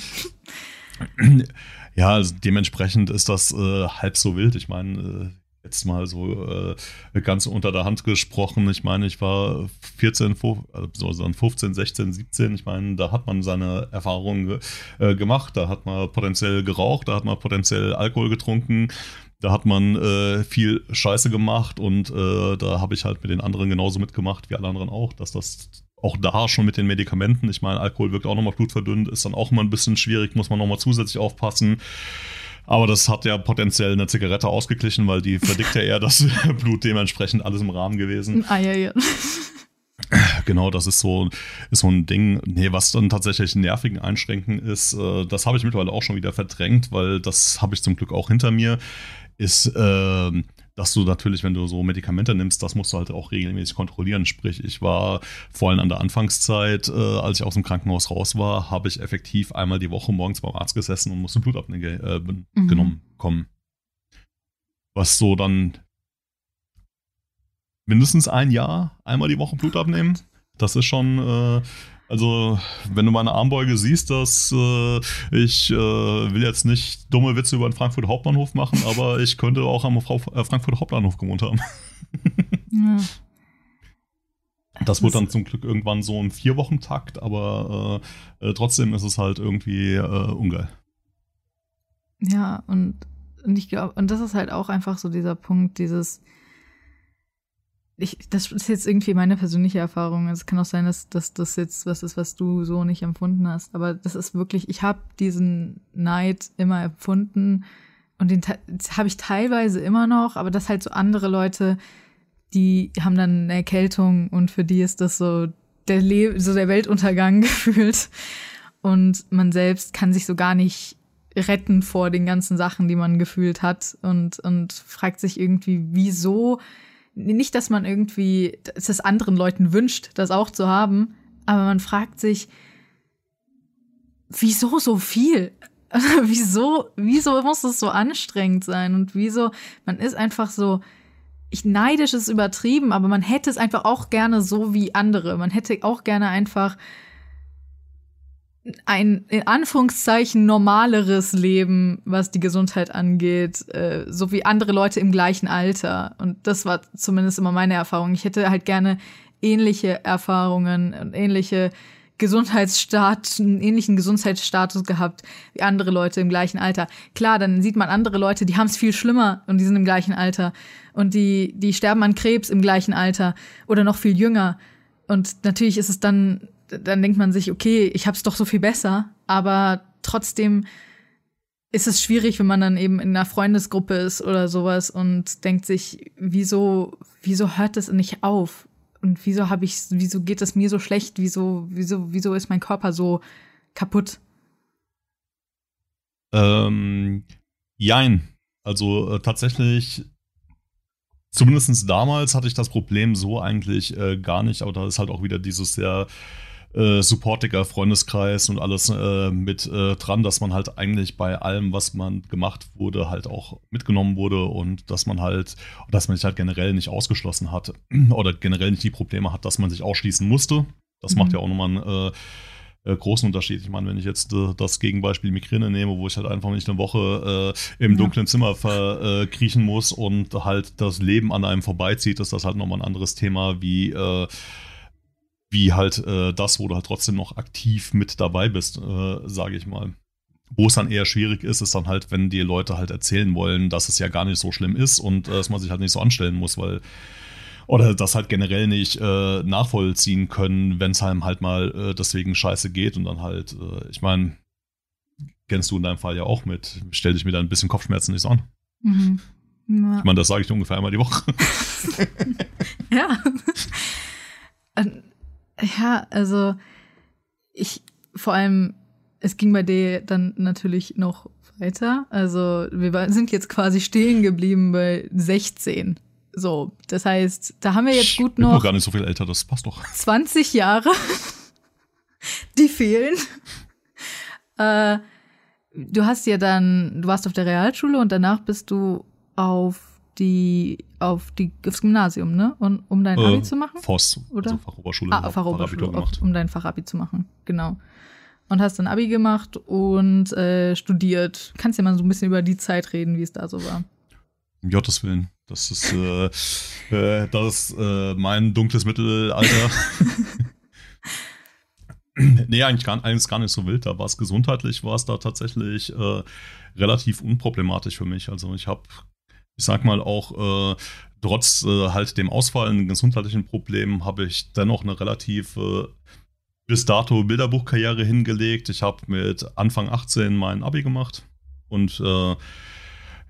[LAUGHS] [CLEARS THROAT] Ja, also dementsprechend ist das äh, halb so wild. Ich meine, äh, jetzt mal so äh, ganz unter der Hand gesprochen. Ich meine, ich war 14, 15, 16, 17. Ich meine, da hat man seine Erfahrungen äh, gemacht. Da hat man potenziell geraucht, da hat man potenziell Alkohol getrunken. Da hat man äh, viel Scheiße gemacht und äh, da habe ich halt mit den anderen genauso mitgemacht wie alle anderen auch, dass das auch da schon mit den Medikamenten, ich meine, Alkohol wirkt auch nochmal blutverdünnt, ist dann auch mal ein bisschen schwierig, muss man nochmal zusätzlich aufpassen. Aber das hat ja potenziell eine Zigarette ausgeglichen, weil die verdickt ja eher das [LAUGHS] Blut dementsprechend alles im Rahmen gewesen. Ah, ja, ja. Genau, das ist so, ist so ein Ding. Nee, was dann tatsächlich nervigen Einschränken ist, äh, das habe ich mittlerweile auch schon wieder verdrängt, weil das habe ich zum Glück auch hinter mir, ist, äh, dass du natürlich, wenn du so Medikamente nimmst, das musst du halt auch regelmäßig kontrollieren. Sprich, ich war vor allem an der Anfangszeit, äh, als ich aus dem Krankenhaus raus war, habe ich effektiv einmal die Woche morgens beim Arzt gesessen und musste Blut abgenommen äh, mhm. kommen. Was so dann mindestens ein Jahr einmal die Woche Blut abnehmen. Das ist schon, äh, also wenn du meine Armbeuge siehst, dass äh, ich äh, will jetzt nicht dumme Witze über den Frankfurt Hauptbahnhof machen, aber ich könnte auch am äh, Frankfurt Hauptbahnhof gewohnt haben. ja. Das wird dann zum Glück irgendwann so im Vier-Wochen-Takt, aber äh, äh, trotzdem ist es halt irgendwie äh, ungeil. Ja, und, und ich glaube, und das ist halt auch einfach so dieser Punkt, dieses, ich, das ist jetzt irgendwie meine persönliche Erfahrung. Es kann auch sein, dass, dass das jetzt was ist, was du so nicht empfunden hast. Aber das ist wirklich, ich habe diesen Neid immer empfunden und den habe ich teilweise immer noch, aber das halt so andere Leute, die haben dann eine Erkältung und für die ist das so der, Le so der Weltuntergang [LAUGHS] gefühlt. Und man selbst kann sich so gar nicht retten vor den ganzen Sachen, die man gefühlt hat und, und fragt sich irgendwie, wieso nicht, dass man irgendwie es anderen Leuten wünscht, das auch zu haben, aber man fragt sich, wieso so viel? [LAUGHS] wieso, wieso muss es so anstrengend sein? Und wieso, man ist einfach so, ich neidisch ist übertrieben, aber man hätte es einfach auch gerne so wie andere. Man hätte auch gerne einfach ein in Anführungszeichen normaleres Leben, was die Gesundheit angeht, äh, so wie andere Leute im gleichen Alter. Und das war zumindest immer meine Erfahrung. Ich hätte halt gerne ähnliche Erfahrungen und ähnliche Gesundheitsstaat, einen ähnlichen Gesundheitsstatus gehabt wie andere Leute im gleichen Alter. Klar, dann sieht man andere Leute, die haben es viel schlimmer und die sind im gleichen Alter und die die sterben an Krebs im gleichen Alter oder noch viel jünger. Und natürlich ist es dann dann denkt man sich, okay, ich hab's doch so viel besser, aber trotzdem ist es schwierig, wenn man dann eben in einer Freundesgruppe ist oder sowas und denkt sich, wieso, wieso hört das nicht auf? Und wieso habe ich, wieso geht es mir so schlecht? Wieso, wieso, wieso ist mein Körper so kaputt? Ähm, jein. Also äh, tatsächlich, zumindest damals hatte ich das Problem so eigentlich äh, gar nicht, aber da ist halt auch wieder dieses sehr äh, supportiger Freundeskreis und alles äh, mit äh, dran, dass man halt eigentlich bei allem, was man gemacht wurde, halt auch mitgenommen wurde und dass man halt, dass man sich halt generell nicht ausgeschlossen hat [CLEARS THROAT] oder generell nicht die Probleme hat, dass man sich ausschließen musste. Das mhm. macht ja auch nochmal einen äh, äh, großen Unterschied. Ich meine, wenn ich jetzt äh, das Gegenbeispiel Migräne nehme, wo ich halt einfach nicht eine Woche äh, im dunklen Zimmer verkriechen muss und halt das Leben an einem vorbeizieht, ist das halt nochmal ein anderes Thema wie äh, wie halt äh, das, wo du halt trotzdem noch aktiv mit dabei bist, äh, sage ich mal. Wo es dann eher schwierig ist, ist dann halt, wenn die Leute halt erzählen wollen, dass es ja gar nicht so schlimm ist und äh, dass man sich halt nicht so anstellen muss, weil oder das halt generell nicht äh, nachvollziehen können, wenn es einem halt mal äh, deswegen scheiße geht und dann halt, äh, ich meine, kennst du in deinem Fall ja auch mit, stell dich mir da ein bisschen Kopfschmerzen nicht so an. Mhm. Ja. Ich meine, das sage ich ungefähr einmal die Woche. [LAUGHS] ja. [LAUGHS] Ja, also ich vor allem, es ging bei dir dann natürlich noch weiter. Also wir sind jetzt quasi stehen geblieben bei 16. So, das heißt, da haben wir jetzt gut noch. Ich bin noch gar nicht so viel älter, das passt doch. 20 Jahre, [LAUGHS] die fehlen. Äh, du hast ja dann, du warst auf der Realschule und danach bist du auf die auf die aufs Gymnasium, ne? Und um dein Abi äh, zu machen? FOS, oder? Also Fachoberschule. Ah, Fachoberschule, gemacht. um dein Fachabi zu machen, genau. Und hast dann Abi gemacht und äh, studiert. Kannst ja mal so ein bisschen über die Zeit reden, wie es da so war. Um Gottes Willen. Das ist, äh, [LAUGHS] äh, das ist äh, mein dunkles Mittelalter. [LAUGHS] nee, eigentlich gar, eigentlich gar nicht so wild. Da war es gesundheitlich, war es da tatsächlich äh, relativ unproblematisch für mich. Also ich habe ich sag mal auch, äh, trotz äh, halt dem ausfallenden gesundheitlichen Problem habe ich dennoch eine relativ äh, bis dato Bilderbuchkarriere hingelegt. Ich habe mit Anfang 18 mein Abi gemacht und äh,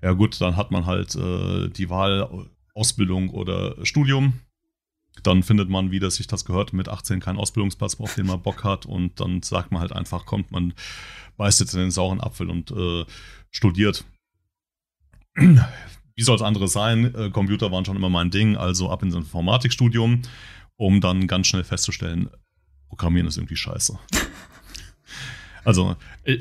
ja gut, dann hat man halt äh, die Wahl Ausbildung oder Studium. Dann findet man, wie das sich das gehört, mit 18 keinen Ausbildungsplatz, auf den man Bock hat und dann sagt man halt einfach, kommt, man beißt jetzt in den sauren Apfel und äh, studiert wie soll es anderes sein? Äh, Computer waren schon immer mein Ding, also ab ins Informatikstudium, um dann ganz schnell festzustellen, Programmieren ist irgendwie scheiße. [LAUGHS] also, äh,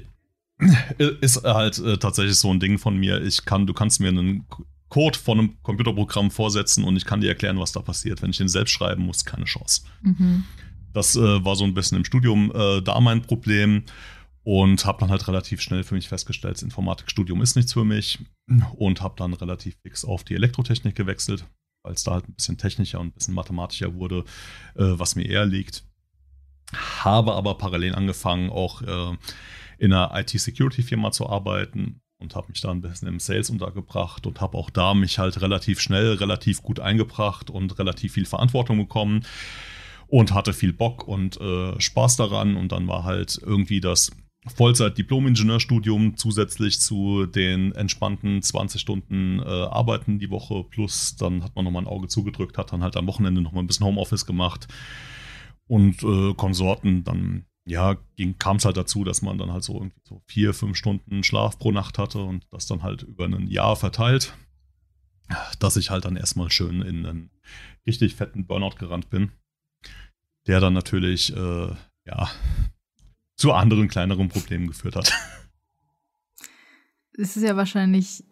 ist halt äh, tatsächlich so ein Ding von mir. Ich kann, du kannst mir einen Code von einem Computerprogramm vorsetzen und ich kann dir erklären, was da passiert. Wenn ich den selbst schreiben muss, keine Chance. Mhm. Das äh, war so ein bisschen im Studium äh, da mein Problem. Und habe dann halt relativ schnell für mich festgestellt, das Informatikstudium ist nichts für mich. Und habe dann relativ fix auf die Elektrotechnik gewechselt, weil es da halt ein bisschen technischer und ein bisschen mathematischer wurde, äh, was mir eher liegt. Habe aber parallel angefangen, auch äh, in einer IT-Security-Firma zu arbeiten und habe mich da ein bisschen im Sales untergebracht und habe auch da mich halt relativ schnell, relativ gut eingebracht und relativ viel Verantwortung bekommen und hatte viel Bock und äh, Spaß daran und dann war halt irgendwie das Vollzeit-Diplom-Ingenieurstudium zusätzlich zu den entspannten 20 Stunden äh, Arbeiten die Woche. Plus dann hat man nochmal ein Auge zugedrückt, hat dann halt am Wochenende nochmal ein bisschen Homeoffice gemacht und äh, Konsorten. Dann ja, kam es halt dazu, dass man dann halt so irgendwie so vier, fünf Stunden Schlaf pro Nacht hatte und das dann halt über ein Jahr verteilt, dass ich halt dann erstmal schön in einen richtig fetten Burnout gerannt bin. Der dann natürlich, äh, ja, zu anderen kleineren Problemen geführt hat. Es ist ja wahrscheinlich,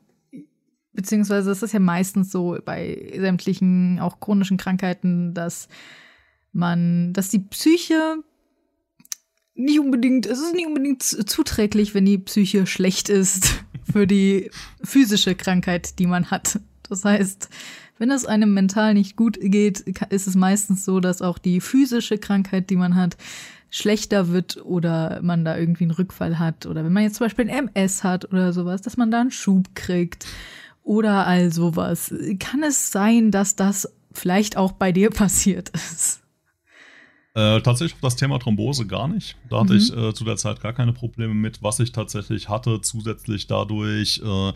beziehungsweise es ist ja meistens so bei sämtlichen auch chronischen Krankheiten, dass man, dass die Psyche nicht unbedingt, es ist nicht unbedingt zuträglich, wenn die Psyche schlecht ist [LAUGHS] für die physische Krankheit, die man hat. Das heißt, wenn es einem mental nicht gut geht, ist es meistens so, dass auch die physische Krankheit, die man hat, schlechter wird oder man da irgendwie einen Rückfall hat oder wenn man jetzt zum Beispiel ein MS hat oder sowas, dass man da einen Schub kriegt oder all sowas. Kann es sein, dass das vielleicht auch bei dir [LAUGHS] passiert ist? Äh, tatsächlich das Thema Thrombose gar nicht. Da hatte mhm. ich äh, zu der Zeit gar keine Probleme mit. Was ich tatsächlich hatte, zusätzlich dadurch, äh,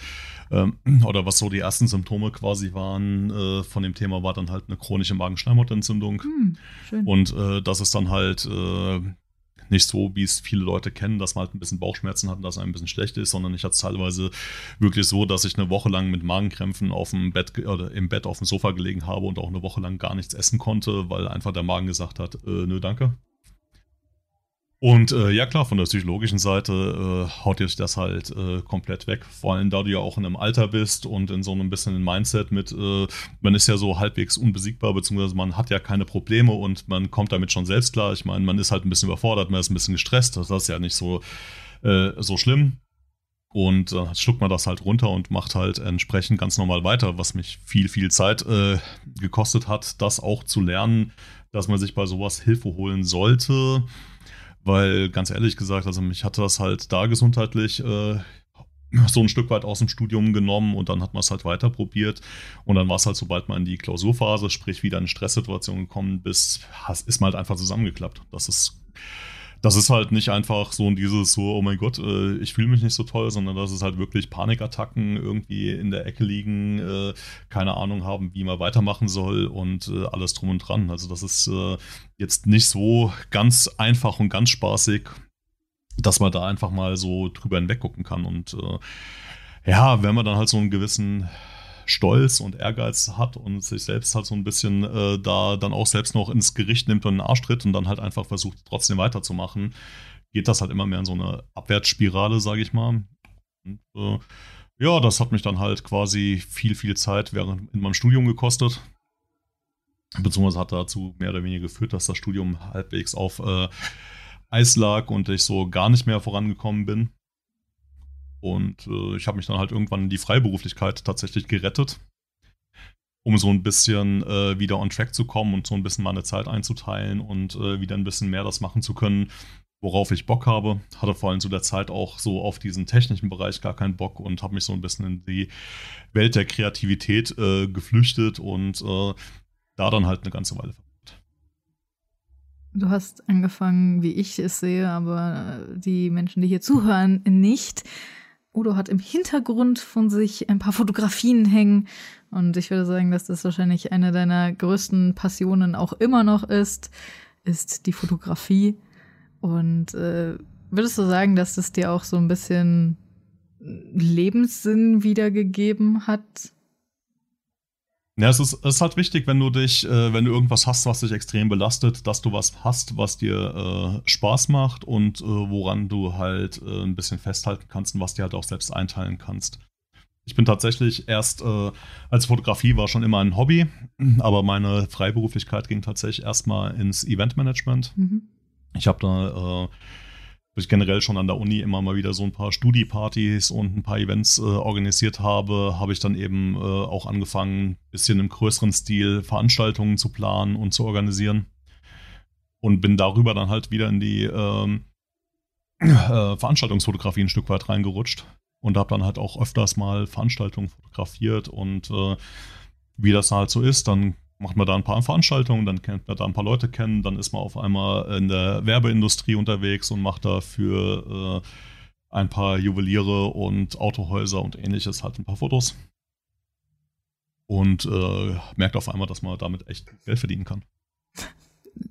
ähm, [CLEARS THROAT] oder was so die ersten Symptome quasi waren äh, von dem Thema, war dann halt eine chronische Magenschleimhautentzündung. Mhm, Und äh, das ist dann halt äh, nicht so, wie es viele Leute kennen, dass man halt ein bisschen Bauchschmerzen hat und dass einem ein bisschen schlecht ist, sondern ich hatte es teilweise wirklich so, dass ich eine Woche lang mit Magenkrämpfen auf dem Bett oder im Bett auf dem Sofa gelegen habe und auch eine Woche lang gar nichts essen konnte, weil einfach der Magen gesagt hat, äh, nö, danke. Und äh, ja klar, von der psychologischen Seite äh, haut dir das halt äh, komplett weg. Vor allem, da du ja auch in einem Alter bist und in so einem bisschen ein Mindset mit, äh, man ist ja so halbwegs unbesiegbar, beziehungsweise man hat ja keine Probleme und man kommt damit schon selbst klar. Ich meine, man ist halt ein bisschen überfordert, man ist ein bisschen gestresst. Das ist ja nicht so, äh, so schlimm. Und dann schluckt man das halt runter und macht halt entsprechend ganz normal weiter, was mich viel, viel Zeit äh, gekostet hat, das auch zu lernen, dass man sich bei sowas Hilfe holen sollte weil ganz ehrlich gesagt, also mich hatte das halt da gesundheitlich äh, so ein Stück weit aus dem Studium genommen und dann hat man es halt weiter probiert. Und dann war es halt, sobald man in die Klausurphase, sprich wieder in Stresssituation gekommen bist, ist man halt einfach zusammengeklappt. Das ist das ist halt nicht einfach so dieses so, oh mein Gott, äh, ich fühle mich nicht so toll, sondern das ist halt wirklich Panikattacken, irgendwie in der Ecke liegen, äh, keine Ahnung haben, wie man weitermachen soll und äh, alles drum und dran. Also das ist äh, jetzt nicht so ganz einfach und ganz spaßig, dass man da einfach mal so drüber hinweg gucken kann. Und äh, ja, wenn man dann halt so einen gewissen Stolz und Ehrgeiz hat und sich selbst halt so ein bisschen äh, da dann auch selbst noch ins Gericht nimmt und einen Arsch tritt und dann halt einfach versucht, trotzdem weiterzumachen, geht das halt immer mehr in so eine Abwärtsspirale, sage ich mal. Und, äh, ja, das hat mich dann halt quasi viel, viel Zeit während in meinem Studium gekostet. Beziehungsweise hat dazu mehr oder weniger geführt, dass das Studium halbwegs auf äh, Eis lag und ich so gar nicht mehr vorangekommen bin. Und äh, ich habe mich dann halt irgendwann in die Freiberuflichkeit tatsächlich gerettet, um so ein bisschen äh, wieder on track zu kommen und so ein bisschen meine Zeit einzuteilen und äh, wieder ein bisschen mehr das machen zu können, worauf ich Bock habe. Hatte vor allem zu der Zeit auch so auf diesen technischen Bereich gar keinen Bock und habe mich so ein bisschen in die Welt der Kreativität äh, geflüchtet und äh, da dann halt eine ganze Weile verbracht. Du hast angefangen, wie ich es sehe, aber äh, die Menschen, die hier zuhören, nicht. Udo hat im Hintergrund von sich ein paar Fotografien hängen. Und ich würde sagen, dass das wahrscheinlich eine deiner größten Passionen auch immer noch ist, ist die Fotografie. Und äh, würdest du sagen, dass das dir auch so ein bisschen Lebenssinn wiedergegeben hat? Ja, es ist, es ist halt wichtig, wenn du dich, äh, wenn du irgendwas hast, was dich extrem belastet, dass du was hast, was dir äh, Spaß macht und äh, woran du halt äh, ein bisschen festhalten kannst und was dir halt auch selbst einteilen kannst. Ich bin tatsächlich erst, äh, als Fotografie war schon immer ein Hobby, aber meine Freiberuflichkeit ging tatsächlich erstmal ins Eventmanagement. Mhm. Ich habe da äh, ich generell schon an der Uni immer mal wieder so ein paar Studi-Partys und ein paar Events äh, organisiert habe, habe ich dann eben äh, auch angefangen, ein bisschen im größeren Stil Veranstaltungen zu planen und zu organisieren. Und bin darüber dann halt wieder in die ähm, äh, Veranstaltungsfotografie ein Stück weit reingerutscht. Und habe dann halt auch öfters mal Veranstaltungen fotografiert und äh, wie das halt so ist, dann macht man da ein paar Veranstaltungen, dann kennt man da ein paar Leute kennen, dann ist man auf einmal in der Werbeindustrie unterwegs und macht da für äh, ein paar Juweliere und Autohäuser und ähnliches halt ein paar Fotos. Und äh, merkt auf einmal, dass man damit echt Geld verdienen kann.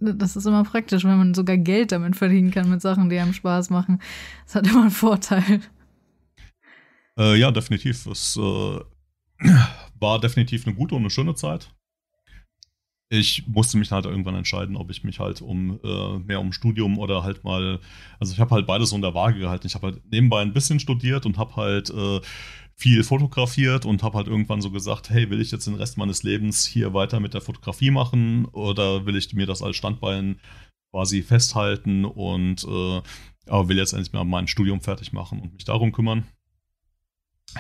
Das ist immer praktisch, wenn man sogar Geld damit verdienen kann mit Sachen, die einem Spaß machen. Das hat immer einen Vorteil. Äh, ja, definitiv. Es äh, [CLEARS THROAT] war definitiv eine gute und eine schöne Zeit ich musste mich halt irgendwann entscheiden, ob ich mich halt um äh, mehr um Studium oder halt mal, also ich habe halt beides unter Waage gehalten. Ich habe halt nebenbei ein bisschen studiert und habe halt äh, viel fotografiert und habe halt irgendwann so gesagt, hey, will ich jetzt den Rest meines Lebens hier weiter mit der Fotografie machen oder will ich mir das als Standbein quasi festhalten und äh, aber will jetzt endlich mal mein Studium fertig machen und mich darum kümmern.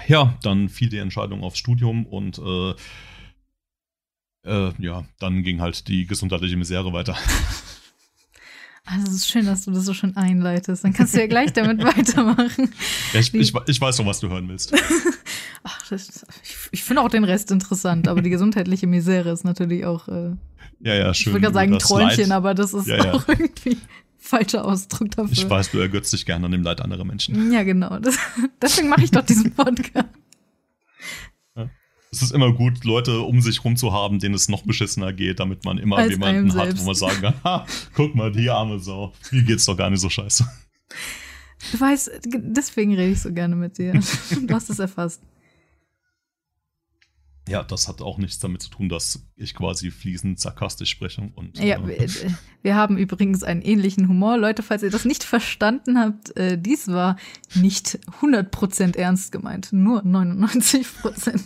Ja, dann fiel die Entscheidung aufs Studium und äh, äh, ja, dann ging halt die gesundheitliche Misere weiter. [LAUGHS] Also es ist schön, dass du das so schön einleitest. Dann kannst du ja gleich damit [LAUGHS] weitermachen. Ja, ich, ich, ich, weiß schon, was du hören willst. [LAUGHS] Ach, das, ich, ich finde auch den Rest interessant, aber die gesundheitliche Misere ist natürlich auch. Äh, ja, ja, schön. Ich würde gerade sagen Träumchen, Leid. aber das ist ja, ja. auch irgendwie falscher Ausdruck dafür. Ich weiß, du ergötzt dich gerne an dem Leid anderer Menschen. Ja, genau. Das, deswegen mache ich doch diesen Podcast es ist immer gut, Leute um sich rum zu haben, denen es noch beschissener geht, damit man immer Als jemanden hat, wo man sagen kann, ha, guck mal, die arme Sau, mir geht's doch gar nicht so scheiße. Du weißt, deswegen rede ich so gerne mit dir. Du hast es erfasst. Ja, das hat auch nichts damit zu tun, dass ich quasi fließend sarkastisch spreche. Und, ja, äh, wir haben übrigens einen ähnlichen Humor. Leute, falls ihr das nicht verstanden habt, äh, dies war nicht 100% ernst gemeint, nur 99%.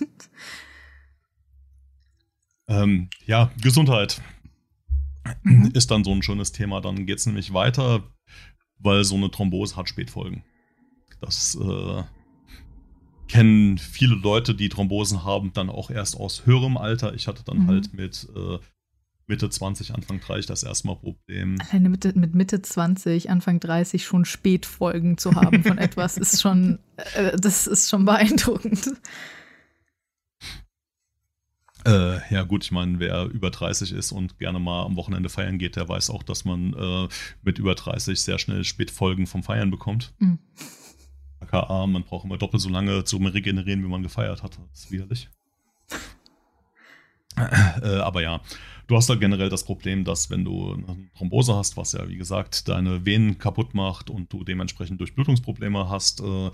Ähm, ja, Gesundheit mhm. ist dann so ein schönes Thema. Dann geht es nämlich weiter, weil so eine Thrombose hat Spätfolgen. Das äh, kennen viele Leute, die Thrombosen haben, dann auch erst aus höherem Alter. Ich hatte dann mhm. halt mit äh, Mitte 20, Anfang 30 das erste Mal Problem. Alleine mit, mit Mitte 20, Anfang 30 schon Spätfolgen zu haben von [LAUGHS] etwas, ist schon, äh, das ist schon beeindruckend. Äh, ja, gut, ich meine, wer über 30 ist und gerne mal am Wochenende feiern geht, der weiß auch, dass man äh, mit über 30 sehr schnell Spätfolgen vom Feiern bekommt. Mhm. AKA, man braucht immer doppelt so lange zum Regenerieren, wie man gefeiert hat. Das ist widerlich. äh, aber ja, du hast halt generell das Problem, dass wenn du eine Thrombose hast, was ja wie gesagt deine Venen kaputt macht und du dementsprechend Durchblutungsprobleme hast, äh,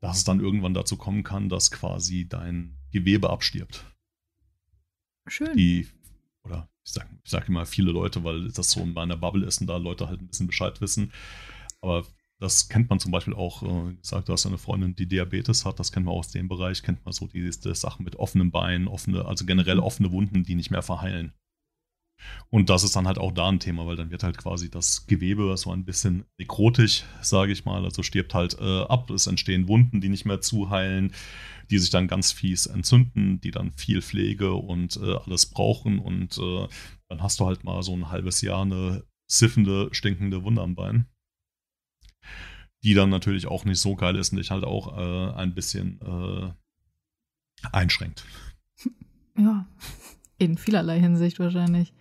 dass es dann irgendwann dazu kommen kann, dass quasi dein Gewebe abstirbt. Schön. Die, oder ich sage ich sag immer viele Leute, weil das so in meiner Bubble ist und da Leute halt ein bisschen Bescheid wissen. Aber das kennt man zum Beispiel auch, äh, gesagt, du hast eine Freundin, die Diabetes hat, das kennt man aus dem Bereich, kennt man so diese Sachen mit offenen Beinen, offene, also generell mhm. offene Wunden, die nicht mehr verheilen. Und das ist dann halt auch da ein Thema, weil dann wird halt quasi das Gewebe so ein bisschen nekrotisch, sage ich mal, also stirbt halt äh, ab, es entstehen Wunden, die nicht mehr zuheilen, die sich dann ganz fies entzünden, die dann viel Pflege und äh, alles brauchen und äh, dann hast du halt mal so ein halbes Jahr eine siffende, stinkende Wunde am Bein. Die dann natürlich auch nicht so geil ist und dich halt auch äh, ein bisschen äh, einschränkt. [LAUGHS] Ja, in vielerlei Hinsicht wahrscheinlich.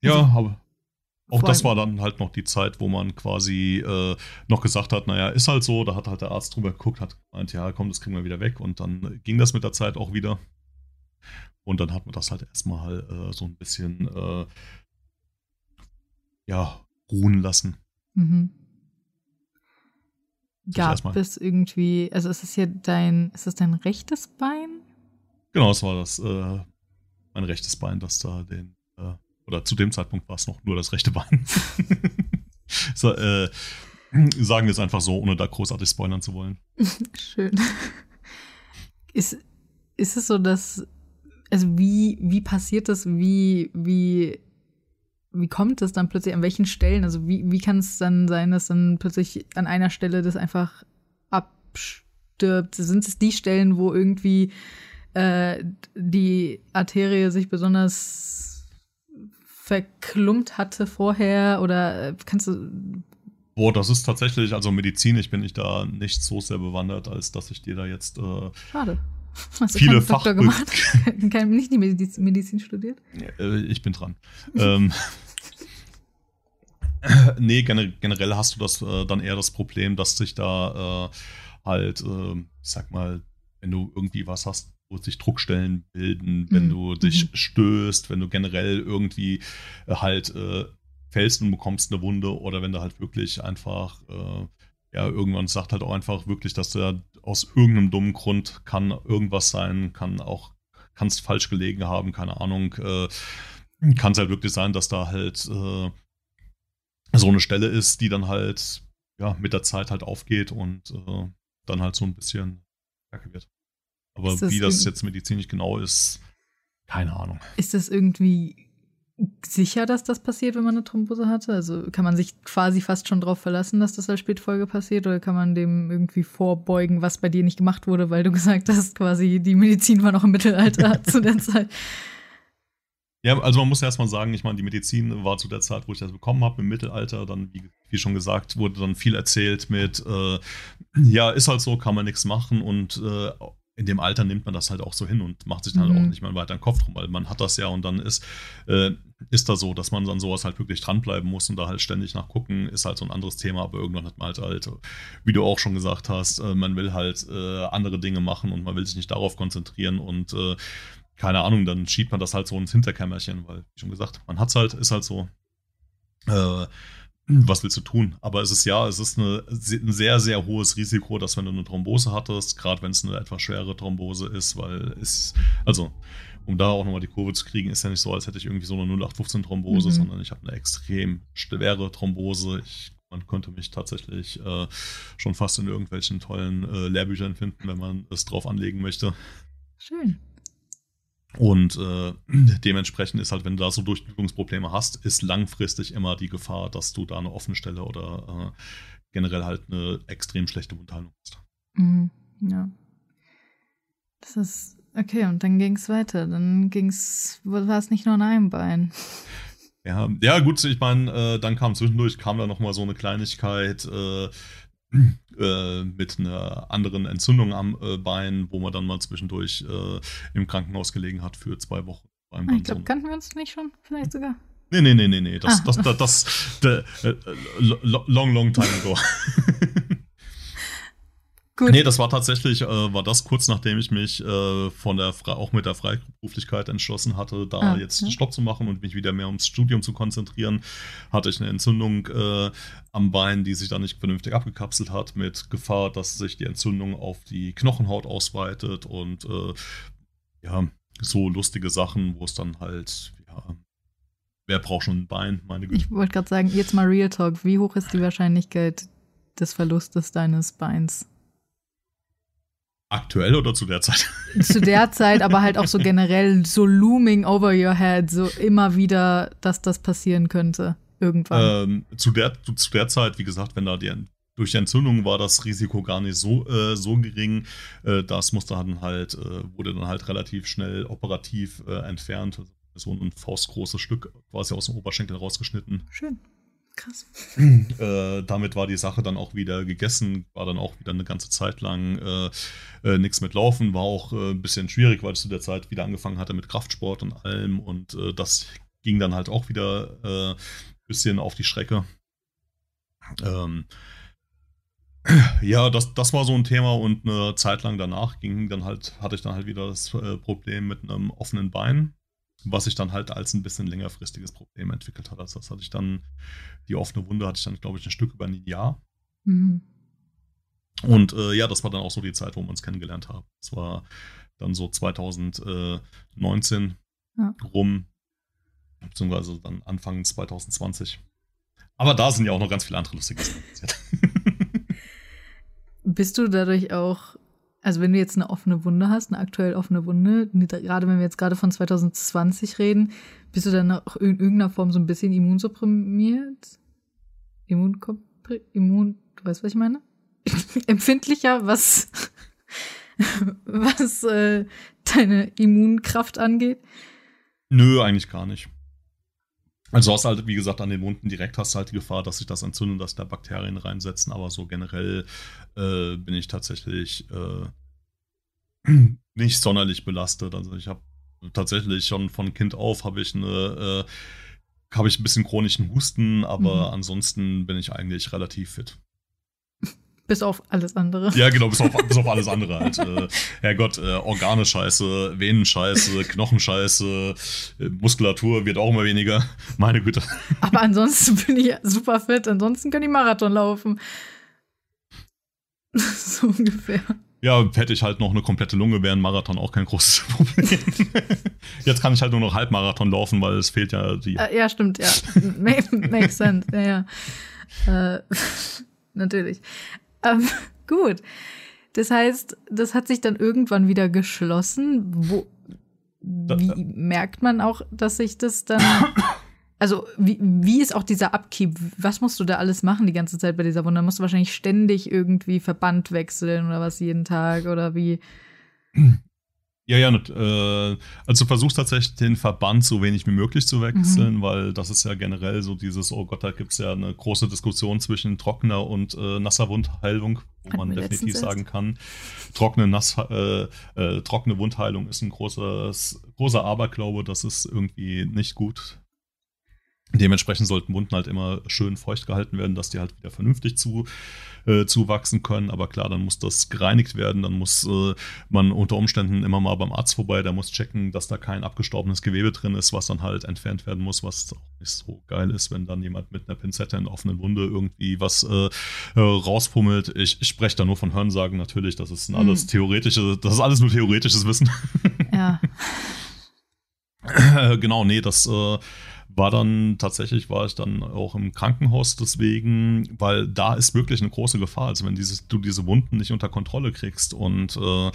Ja, also, aber auch das war dann halt noch die Zeit, wo man quasi äh, noch gesagt hat, naja, ist halt so, da hat halt der Arzt drüber geguckt, hat gemeint, ja, komm, das kriegen wir wieder weg und dann ging das mit der Zeit auch wieder. Und dann hat man das halt erstmal äh, so ein bisschen äh, ja, ruhen lassen. Mhm. Gab es irgendwie, also ist es hier dein, ist es dein rechtes Bein? Genau, es war das, äh, mein rechtes Bein, das da den, äh, oder zu dem Zeitpunkt war es noch nur das rechte Bein. [LAUGHS] so, äh, sagen wir es einfach so, ohne da großartig spoilern zu wollen. [LAUGHS] Schön. Ist, ist es so, dass, also wie, wie passiert das, wie, wie wie kommt es dann plötzlich, an welchen Stellen? Also wie, wie kann es dann sein, dass dann plötzlich an einer Stelle das einfach abstirbt? Sind es die Stellen, wo irgendwie äh, die Arterie sich besonders verklumpt hatte vorher? Oder äh, kannst du. Boah, das ist tatsächlich, also medizinisch bin ich da nicht so sehr bewandert, als dass ich dir da jetzt. Äh, Schade. Hast du viele Fach gemacht? [LAUGHS] Kein, nicht die Medizin, Medizin studiert? Äh, ich bin dran. ähm, [LAUGHS] nee, generell hast du das äh, dann eher das Problem, dass sich da äh, halt, äh, ich sag mal, wenn du irgendwie was hast, wo sich Druckstellen bilden, wenn mhm. du dich mhm. stößt, wenn du generell irgendwie äh, halt äh, fällst und bekommst eine Wunde oder wenn du halt wirklich einfach, ja, irgendwann sagt halt auch einfach wirklich, dass du aus irgendeinem dummen Grund kann irgendwas sein, kann auch, kannst falsch gelegen haben, keine Ahnung, kann es halt wirklich sein, dass da halt so eine Stelle ist, die dann halt ja mit der Zeit halt aufgeht und äh, dann halt so ein bisschen stärker wird. Aber das wie das jetzt medizinisch genau ist, keine Ahnung. Ist das irgendwie sicher, dass das passiert, wenn man eine Thrombose hatte? Also kann man sich quasi fast schon darauf verlassen, dass das als Spätfolge passiert oder kann man dem irgendwie vorbeugen, was bei dir nicht gemacht wurde, weil du [LAUGHS] gesagt hast, quasi die Medizin war noch im Mittelalter [LAUGHS] zu der Zeit? Ja, also man muss ja erstmal sagen, ich meine, die Medizin war zu der Zeit, wo ich das bekommen habe, im Mittelalter, dann, wie, wie schon gesagt, wurde dann viel erzählt mit, äh, ja, ist halt so, kann man nichts machen und äh, in dem Alter nimmt man das halt auch so hin und macht sich dann mhm. auch nicht mal weiter den Kopf drum, weil man hat das ja und dann ist, äh, ist da so, dass man an sowas halt wirklich dranbleiben muss und da halt ständig nachgucken, ist halt so ein anderes Thema, aber irgendwann hat man halt halt, wie du auch schon gesagt hast, äh, man will halt äh, andere Dinge machen und man will sich nicht darauf konzentrieren und äh, keine Ahnung, dann schiebt man das halt so ins Hinterkämmerchen, weil, wie schon gesagt, man hat es halt, ist halt so. Äh, was willst du tun? Aber es ist ja, es ist eine, ein sehr, sehr hohes Risiko, dass wenn du eine Thrombose hattest, gerade wenn es eine etwas schwere Thrombose ist, weil es, also, um da auch nochmal die Kurve zu kriegen, ist ja nicht so, als hätte ich irgendwie so eine 0815 Thrombose, mhm. sondern ich habe eine extrem schwere Thrombose. Ich, man könnte mich tatsächlich äh, schon fast in irgendwelchen tollen äh, Lehrbüchern finden, wenn man es drauf anlegen möchte. Schön. Und äh, [CLEARS THROAT] dementsprechend ist halt, wenn du da so Durchblutungsprobleme hast, ist langfristig immer die Gefahr, dass du da eine offene Stelle oder äh, generell halt eine extrem schlechte Wundheilung hast. Mhm, ja. Das ist okay, und dann ging es weiter. Dann ging es, war es nicht nur an einem Bein. Ja, ja gut, ich meine, äh, dann kam zwischendurch, kam da nochmal so eine Kleinigkeit, äh, äh, mit einer anderen Entzündung am äh, Bein, wo man dann mal zwischendurch äh, im Krankenhaus gelegen hat für zwei Wochen. Ah, ich glaube, kannten wir uns nicht schon? Vielleicht sogar? Nee, nee, nee, nee, nee. Das, ah. das, das, das, das, das long, long time ago. [LAUGHS] Gut. Nee, das war tatsächlich, äh, war das kurz nachdem ich mich äh, von der auch mit der Freiberuflichkeit entschlossen hatte, da ah, jetzt ja. Stopp zu machen und mich wieder mehr ums Studium zu konzentrieren, hatte ich eine Entzündung äh, am Bein, die sich dann nicht vernünftig abgekapselt hat, mit Gefahr, dass sich die Entzündung auf die Knochenhaut ausweitet und äh, ja, so lustige Sachen, wo es dann halt, ja, wer braucht schon ein Bein, meine Güte. Ich wollte gerade sagen, jetzt mal Real Talk, wie hoch ist die Wahrscheinlichkeit des Verlustes deines Beins? Aktuell oder zu der Zeit? [LAUGHS] Zu der Zeit, aber halt auch so generell so looming over your head, so immer wieder, dass das passieren könnte. Irgendwann. Ähm, zu, der, zu der Zeit, wie gesagt, wenn da die, durch die Entzündung war das Risiko gar nicht so, äh, so gering. Äh, das musste dann halt, äh, wurde dann halt relativ schnell operativ äh, entfernt. So ein faustgroßes Stück quasi aus dem Oberschenkel rausgeschnitten. Schön. Krass. Äh, damit war die Sache dann auch wieder gegessen, war dann auch wieder eine ganze Zeit lang äh, äh, nichts mit Laufen, war auch äh, ein bisschen schwierig, weil ich zu der Zeit wieder angefangen hatte mit Kraftsport und allem und äh, das ging dann halt auch wieder ein äh, bisschen auf die Strecke. Ähm, ja, das, das war so ein Thema und eine Zeit lang danach ging dann halt, hatte ich dann halt wieder das Problem mit einem offenen Bein was sich dann halt als ein bisschen längerfristiges Problem entwickelt hat. Also das hatte ich dann, die offene Wunde hatte ich dann, glaube ich, ein Stück über ein Jahr. Mhm. Und äh, ja, das war dann auch so die Zeit, wo wir uns kennengelernt haben. Das war dann so 2019 ja. rum, beziehungsweise dann Anfang 2020. Aber da sind ja auch noch ganz viele andere lustige Sachen passiert. Bist du dadurch auch also wenn du jetzt eine offene Wunde hast, eine aktuell offene Wunde, gerade wenn wir jetzt gerade von 2020 reden, bist du dann auch in irgendeiner Form so ein bisschen immunsupprimiert? Immun, Immun, du weißt, was ich meine? [LAUGHS] Empfindlicher, was, [LAUGHS] was äh, deine Immunkraft angeht? Nö, eigentlich gar nicht. Also hast halt, wie gesagt, an den Wunden direkt hast du halt die Gefahr, dass sich das entzündet, dass da Bakterien reinsetzen, aber so generell äh, bin ich tatsächlich äh, [CLEARS THROAT] nicht sonderlich belastet. Also ich habe tatsächlich schon von Kind auf habe ich eine, äh, habe ich ein bisschen chronischen Husten, aber mhm. ansonsten bin ich eigentlich relativ fit. Bis auf alles andere. Ja, genau, bis auf, [LAUGHS] bis auf alles andere halt. Äh, Herrgott, äh, Organe-Scheiße, Venen-Scheiße, Knochenscheiße, äh, Muskulatur wird auch immer weniger. [LAUGHS] Meine Güte. Aber ansonsten bin ich super fit. Ansonsten kann ich Marathon laufen. [LAUGHS] so ungefähr. Ja, hätte ich halt noch eine komplette Lunge, wäre ein Marathon auch kein großes Problem. Jetzt kann ich halt nur noch Halbmarathon laufen, weil es fehlt ja die. Äh, ja, stimmt, ja. Makes sense, ja, ja. Äh, natürlich. Ähm, [LAUGHS] gut. Das heißt, das hat sich dann irgendwann wieder geschlossen. Wo, wie merkt man auch, dass sich das dann. [COUGHS] Also, wie, wie ist auch dieser Upkeep? Was musst du da alles machen die ganze Zeit bei dieser Wunde? Musst du wahrscheinlich ständig irgendwie Verband wechseln oder was jeden Tag oder wie? [CLEARS THROAT] Ja, ja, äh, also versuchst tatsächlich den Verband so wenig wie möglich zu wechseln, mhm. weil das ist ja generell so dieses, oh Gott, da gibt es ja eine große Diskussion zwischen trockener und äh, nasser Wundheilung, wo Hatten man definitiv sagen kann, trockene, nass, äh, äh, trockene Wundheilung ist ein großes, großer Aberglaube, das ist irgendwie nicht gut. Dementsprechend sollten Wunden halt immer schön feucht gehalten werden, dass die halt wieder vernünftig zu, äh, zuwachsen können. Aber klar, dann muss das gereinigt werden. Dann muss äh, man unter Umständen immer mal beim Arzt vorbei. Der muss checken, dass da kein abgestorbenes Gewebe drin ist, was dann halt entfernt werden muss, was auch nicht so geil ist, wenn dann jemand mit einer Pinzette in offenen Wunde irgendwie was äh, äh rauspummelt. Ich, ich spreche da nur von Hörensagen natürlich. Das ist alles hm. theoretische, das ist alles nur theoretisches Wissen. Ja. [LAUGHS] genau, nee, das äh, war dann tatsächlich, war ich dann auch im Krankenhaus deswegen, weil da ist wirklich eine große Gefahr. Also wenn dieses, du diese Wunden nicht unter Kontrolle kriegst und äh,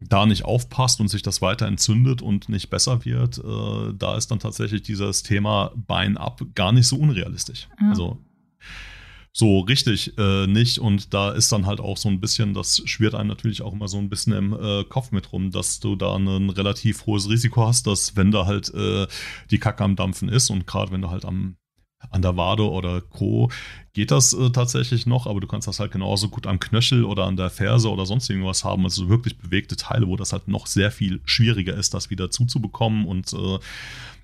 da nicht aufpasst und sich das weiter entzündet und nicht besser wird, äh, da ist dann tatsächlich dieses Thema Bein ab gar nicht so unrealistisch. Ja. Also so richtig äh, nicht. Und da ist dann halt auch so ein bisschen, das schwirrt einem natürlich auch immer so ein bisschen im äh, Kopf mit rum, dass du da ein relativ hohes Risiko hast, dass wenn da halt äh, die Kacke am Dampfen ist und gerade wenn du halt am an der Wade oder Co. geht das äh, tatsächlich noch, aber du kannst das halt genauso gut am Knöchel oder an der Ferse oder sonst irgendwas haben. Also wirklich bewegte Teile, wo das halt noch sehr viel schwieriger ist, das wieder zuzubekommen und äh,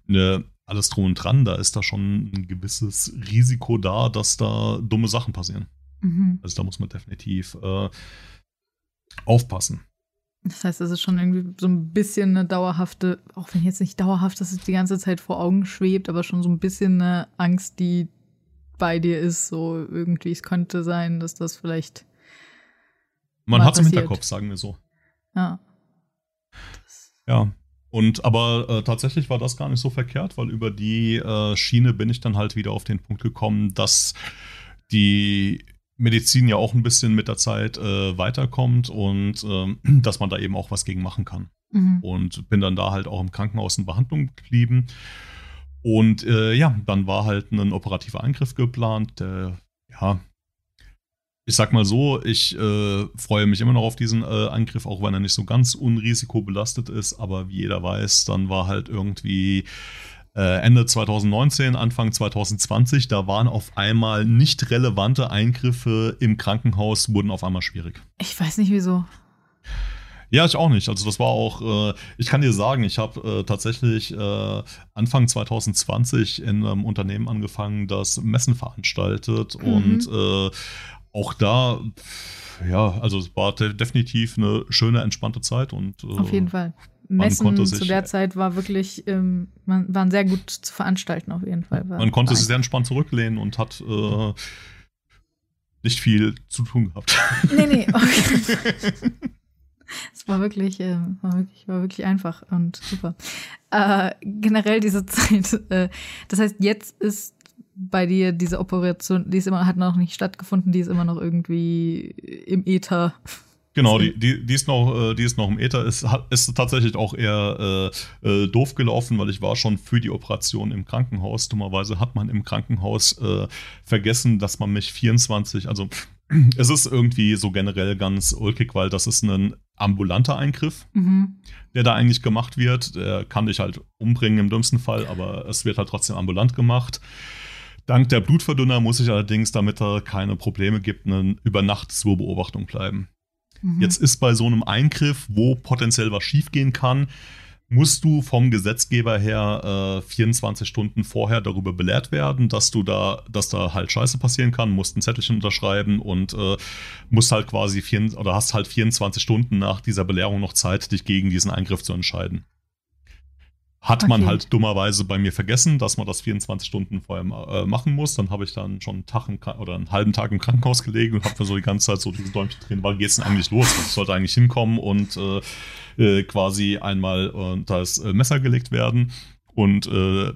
eine alles drum und dran, da ist da schon ein gewisses Risiko da, dass da dumme Sachen passieren. Mhm. Also da muss man definitiv äh, aufpassen. Das heißt, es ist schon irgendwie so ein bisschen eine dauerhafte, auch wenn jetzt nicht dauerhaft, dass es die ganze Zeit vor Augen schwebt, aber schon so ein bisschen eine Angst, die bei dir ist, so irgendwie, es könnte sein, dass das vielleicht. Man hat es im Hinterkopf, sagen wir so. Ja. Ja, und aber äh, tatsächlich war das gar nicht so verkehrt, weil über die äh, Schiene bin ich dann halt wieder auf den Punkt gekommen, dass die Medizin ja auch ein bisschen mit der Zeit äh, weiterkommt und ähm, [CLEARS THROAT] dass man da eben auch was gegen machen kann. Mhm. Und bin dann da halt auch im Krankenhaus in Behandlung geblieben. Und äh, ja, dann war halt ein operativer Eingriff geplant, der ja ich sag mal so, ich äh, freue mich immer noch auf diesen äh, Angriff, auch wenn er nicht so ganz unrisikobelastet ist. Aber wie jeder weiß, dann war halt irgendwie äh, Ende 2019, Anfang 2020, da waren auf einmal nicht relevante Eingriffe im Krankenhaus, wurden auf einmal schwierig. Ich weiß nicht wieso. Ja, ich auch nicht. Also das war auch, äh, ich kann dir sagen, ich habe äh, tatsächlich äh, Anfang 2020 in einem Unternehmen angefangen, das Messen veranstaltet mhm. und äh, auch da, ja, also es war de definitiv eine schöne, entspannte Zeit und äh, auf jeden Fall. Messen sich, zu der Zeit war wirklich, ähm, man, waren sehr gut zu veranstalten auf jeden Fall. War, man konnte sich sehr entspannt zurücklehnen und hat äh, nicht viel zu tun gehabt. [LAUGHS] Nee, nee. [LAUGHS] Okay. es war wirklich, äh, war wirklich, war wirklich einfach und super. Äh, generell diese Zeit. Äh, das heißt, jetzt ist bei dir diese Operation, die ist immer, hat noch nicht stattgefunden, die ist immer noch irgendwie im Äther. Genau, die, die, die, ist noch, äh, die ist noch im Äther. Es ist tatsächlich auch eher äh, äh, doof gelaufen, weil ich war schon für die Operation im Krankenhaus. Dummerweise hat man im Krankenhaus äh, vergessen, dass man mich 24, also [CLEARS THROAT] es ist irgendwie so generell ganz ulkig, weil das ist ein ambulanter Eingriff, mhm. der da eigentlich gemacht wird. Der kann dich halt umbringen im dümmsten Fall, aber es wird halt trotzdem ambulant gemacht. Dank der Blutverdünner muss ich allerdings, damit er keine Probleme gibt, eine über Nacht zur Beobachtung bleiben. Mhm. Jetzt ist bei so einem Eingriff, wo potenziell was schiefgehen kann, musst du vom Gesetzgeber her äh, 24 Stunden vorher darüber belehrt werden, dass du da, dass da halt Scheiße passieren kann, musst ein Zettelchen unterschreiben und äh, musst halt quasi vier, oder hast halt 24 Stunden nach dieser Belehrung noch Zeit, dich gegen diesen Eingriff zu entscheiden. Hat okay. man halt dummerweise bei mir vergessen, dass man das 24 Stunden vorher äh, machen muss. Dann habe ich dann schon einen Tag im, oder einen halben Tag im Krankenhaus gelegen und habe mir so die ganze Zeit so diese Däumchen drehen, wann geht's denn eigentlich los? Ich sollte eigentlich hinkommen und äh, äh, quasi einmal unter das äh, Messer gelegt werden. Und äh,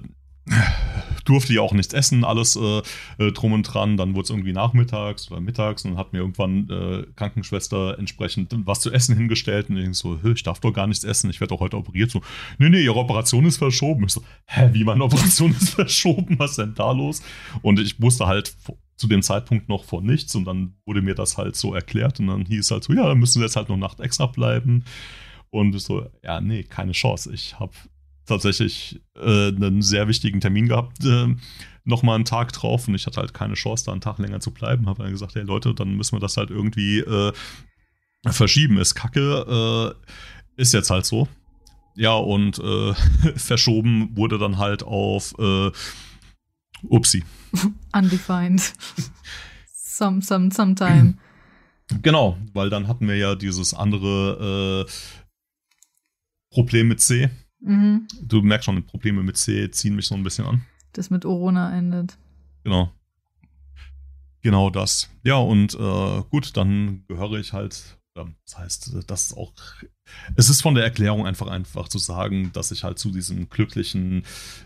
durfte ja auch nichts essen, alles äh, äh, drum und dran. Dann wurde es irgendwie nachmittags oder mittags und dann hat mir irgendwann äh, Krankenschwester entsprechend was zu essen hingestellt und ich so, ich darf doch gar nichts essen, ich werde doch heute operiert. So, nee, nee, ihre Operation ist verschoben. Ich so, hä, wie meine Operation ist [LAUGHS] verschoben? Was ist denn da los? Und ich wusste halt zu dem Zeitpunkt noch von nichts und dann wurde mir das halt so erklärt und dann hieß halt so, ja, dann müssen wir jetzt halt noch Nacht extra bleiben. Und ich so, ja, nee, keine Chance. Ich habe tatsächlich äh, einen sehr wichtigen Termin gehabt, äh, nochmal einen Tag drauf und ich hatte halt keine Chance, da einen Tag länger zu bleiben. Habe dann gesagt, hey Leute, dann müssen wir das halt irgendwie äh, verschieben. Ist kacke, äh, ist jetzt halt so. Ja, und äh, [LAUGHS] verschoben wurde dann halt auf äh, Upsi. [LAUGHS] Undefined. some, some, sometime. [CLEARS THROAT] Genau, weil dann hatten wir ja dieses andere Problem mit C Mhm. Du merkst schon, Probleme mit C ziehen mich so ein bisschen an. Das mit Orona endet. Genau. Genau das. Ja, und äh, gut, dann gehöre ich halt, das heißt, das ist auch, es ist von der Erklärung einfach einfach zu sagen, dass ich halt zu diesen glücklichen,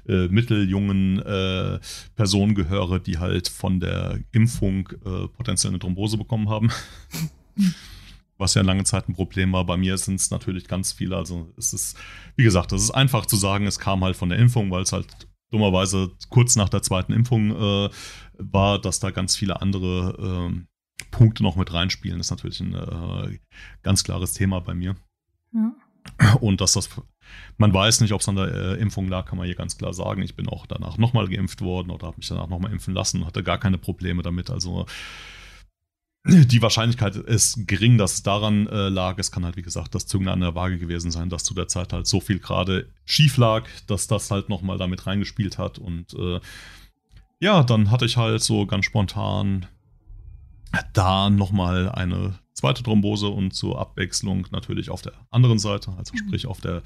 äh, mitteljungen äh, Personen gehöre, die halt von der Impfung äh, potenziell eine Thrombose bekommen haben. [LAUGHS] was ja lange Zeit ein Problem war. Bei mir sind es natürlich ganz viele. Also es ist, wie gesagt, es ist einfach zu sagen, es kam halt von der Impfung, weil es halt dummerweise kurz nach der zweiten Impfung äh, war, dass da ganz viele andere äh, Punkte noch mit reinspielen. Das ist natürlich ein äh, ganz klares Thema bei mir. Ja. Und dass das, man weiß nicht, ob es an der äh, Impfung lag, kann man hier ganz klar sagen. Ich bin auch danach nochmal geimpft worden oder habe mich danach nochmal impfen lassen, hatte gar keine Probleme damit. Also die Wahrscheinlichkeit ist gering, dass es daran äh, lag. Es kann halt, wie gesagt, das Zünglein an der Waage gewesen sein, dass zu der Zeit halt so viel gerade schief lag, dass das halt nochmal damit reingespielt hat. Und äh, ja, dann hatte ich halt so ganz spontan da nochmal eine zweite Thrombose und zur Abwechslung natürlich auf der anderen Seite, also mhm. sprich auf der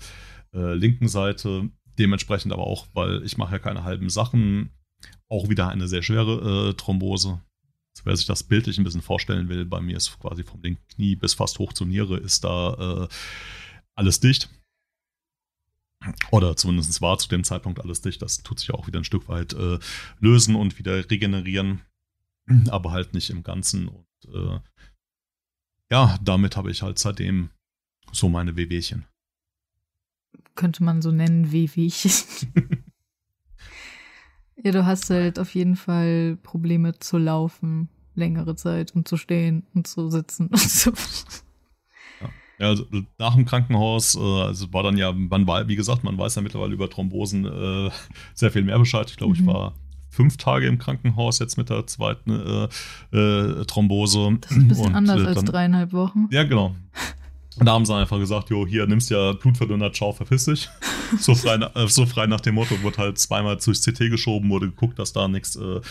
äh, linken Seite. Dementsprechend aber auch, weil ich mache ja keine halben Sachen, auch wieder eine sehr schwere äh, Thrombose also wer sich das bildlich ein bisschen vorstellen will, bei mir ist quasi vom linken Knie bis fast hoch zur Niere ist da äh, alles dicht. Oder zumindest war zu dem Zeitpunkt alles dicht. Das tut sich auch wieder ein Stück weit äh, lösen und wieder regenerieren, aber halt nicht im Ganzen. Und äh, ja, damit habe ich halt seitdem so meine Wehwehchen. Könnte man so nennen, Wehwehchen. [LAUGHS] Ja, du hast halt auf jeden Fall Probleme zu laufen längere Zeit und zu stehen und zu sitzen und so. Ja, Ja, also nach dem Krankenhaus, äh, also war dann ja, man war, wie gesagt, man weiß ja mittlerweile über Thrombosen äh, sehr viel mehr Bescheid. Ich glaube, mhm. ich war fünf Tage im Krankenhaus jetzt mit der zweiten äh, äh, Thrombose. Das ist ein bisschen und, anders als dreieinhalb Wochen. Ja, genau. Und da haben sie einfach gesagt, jo, hier nimmst ja Blutverdünner, ciao, verpiss dich. [LAUGHS] so, frei, äh, so frei nach dem Motto, wurde halt zweimal durchs CT geschoben, wurde geguckt, dass da nichts äh,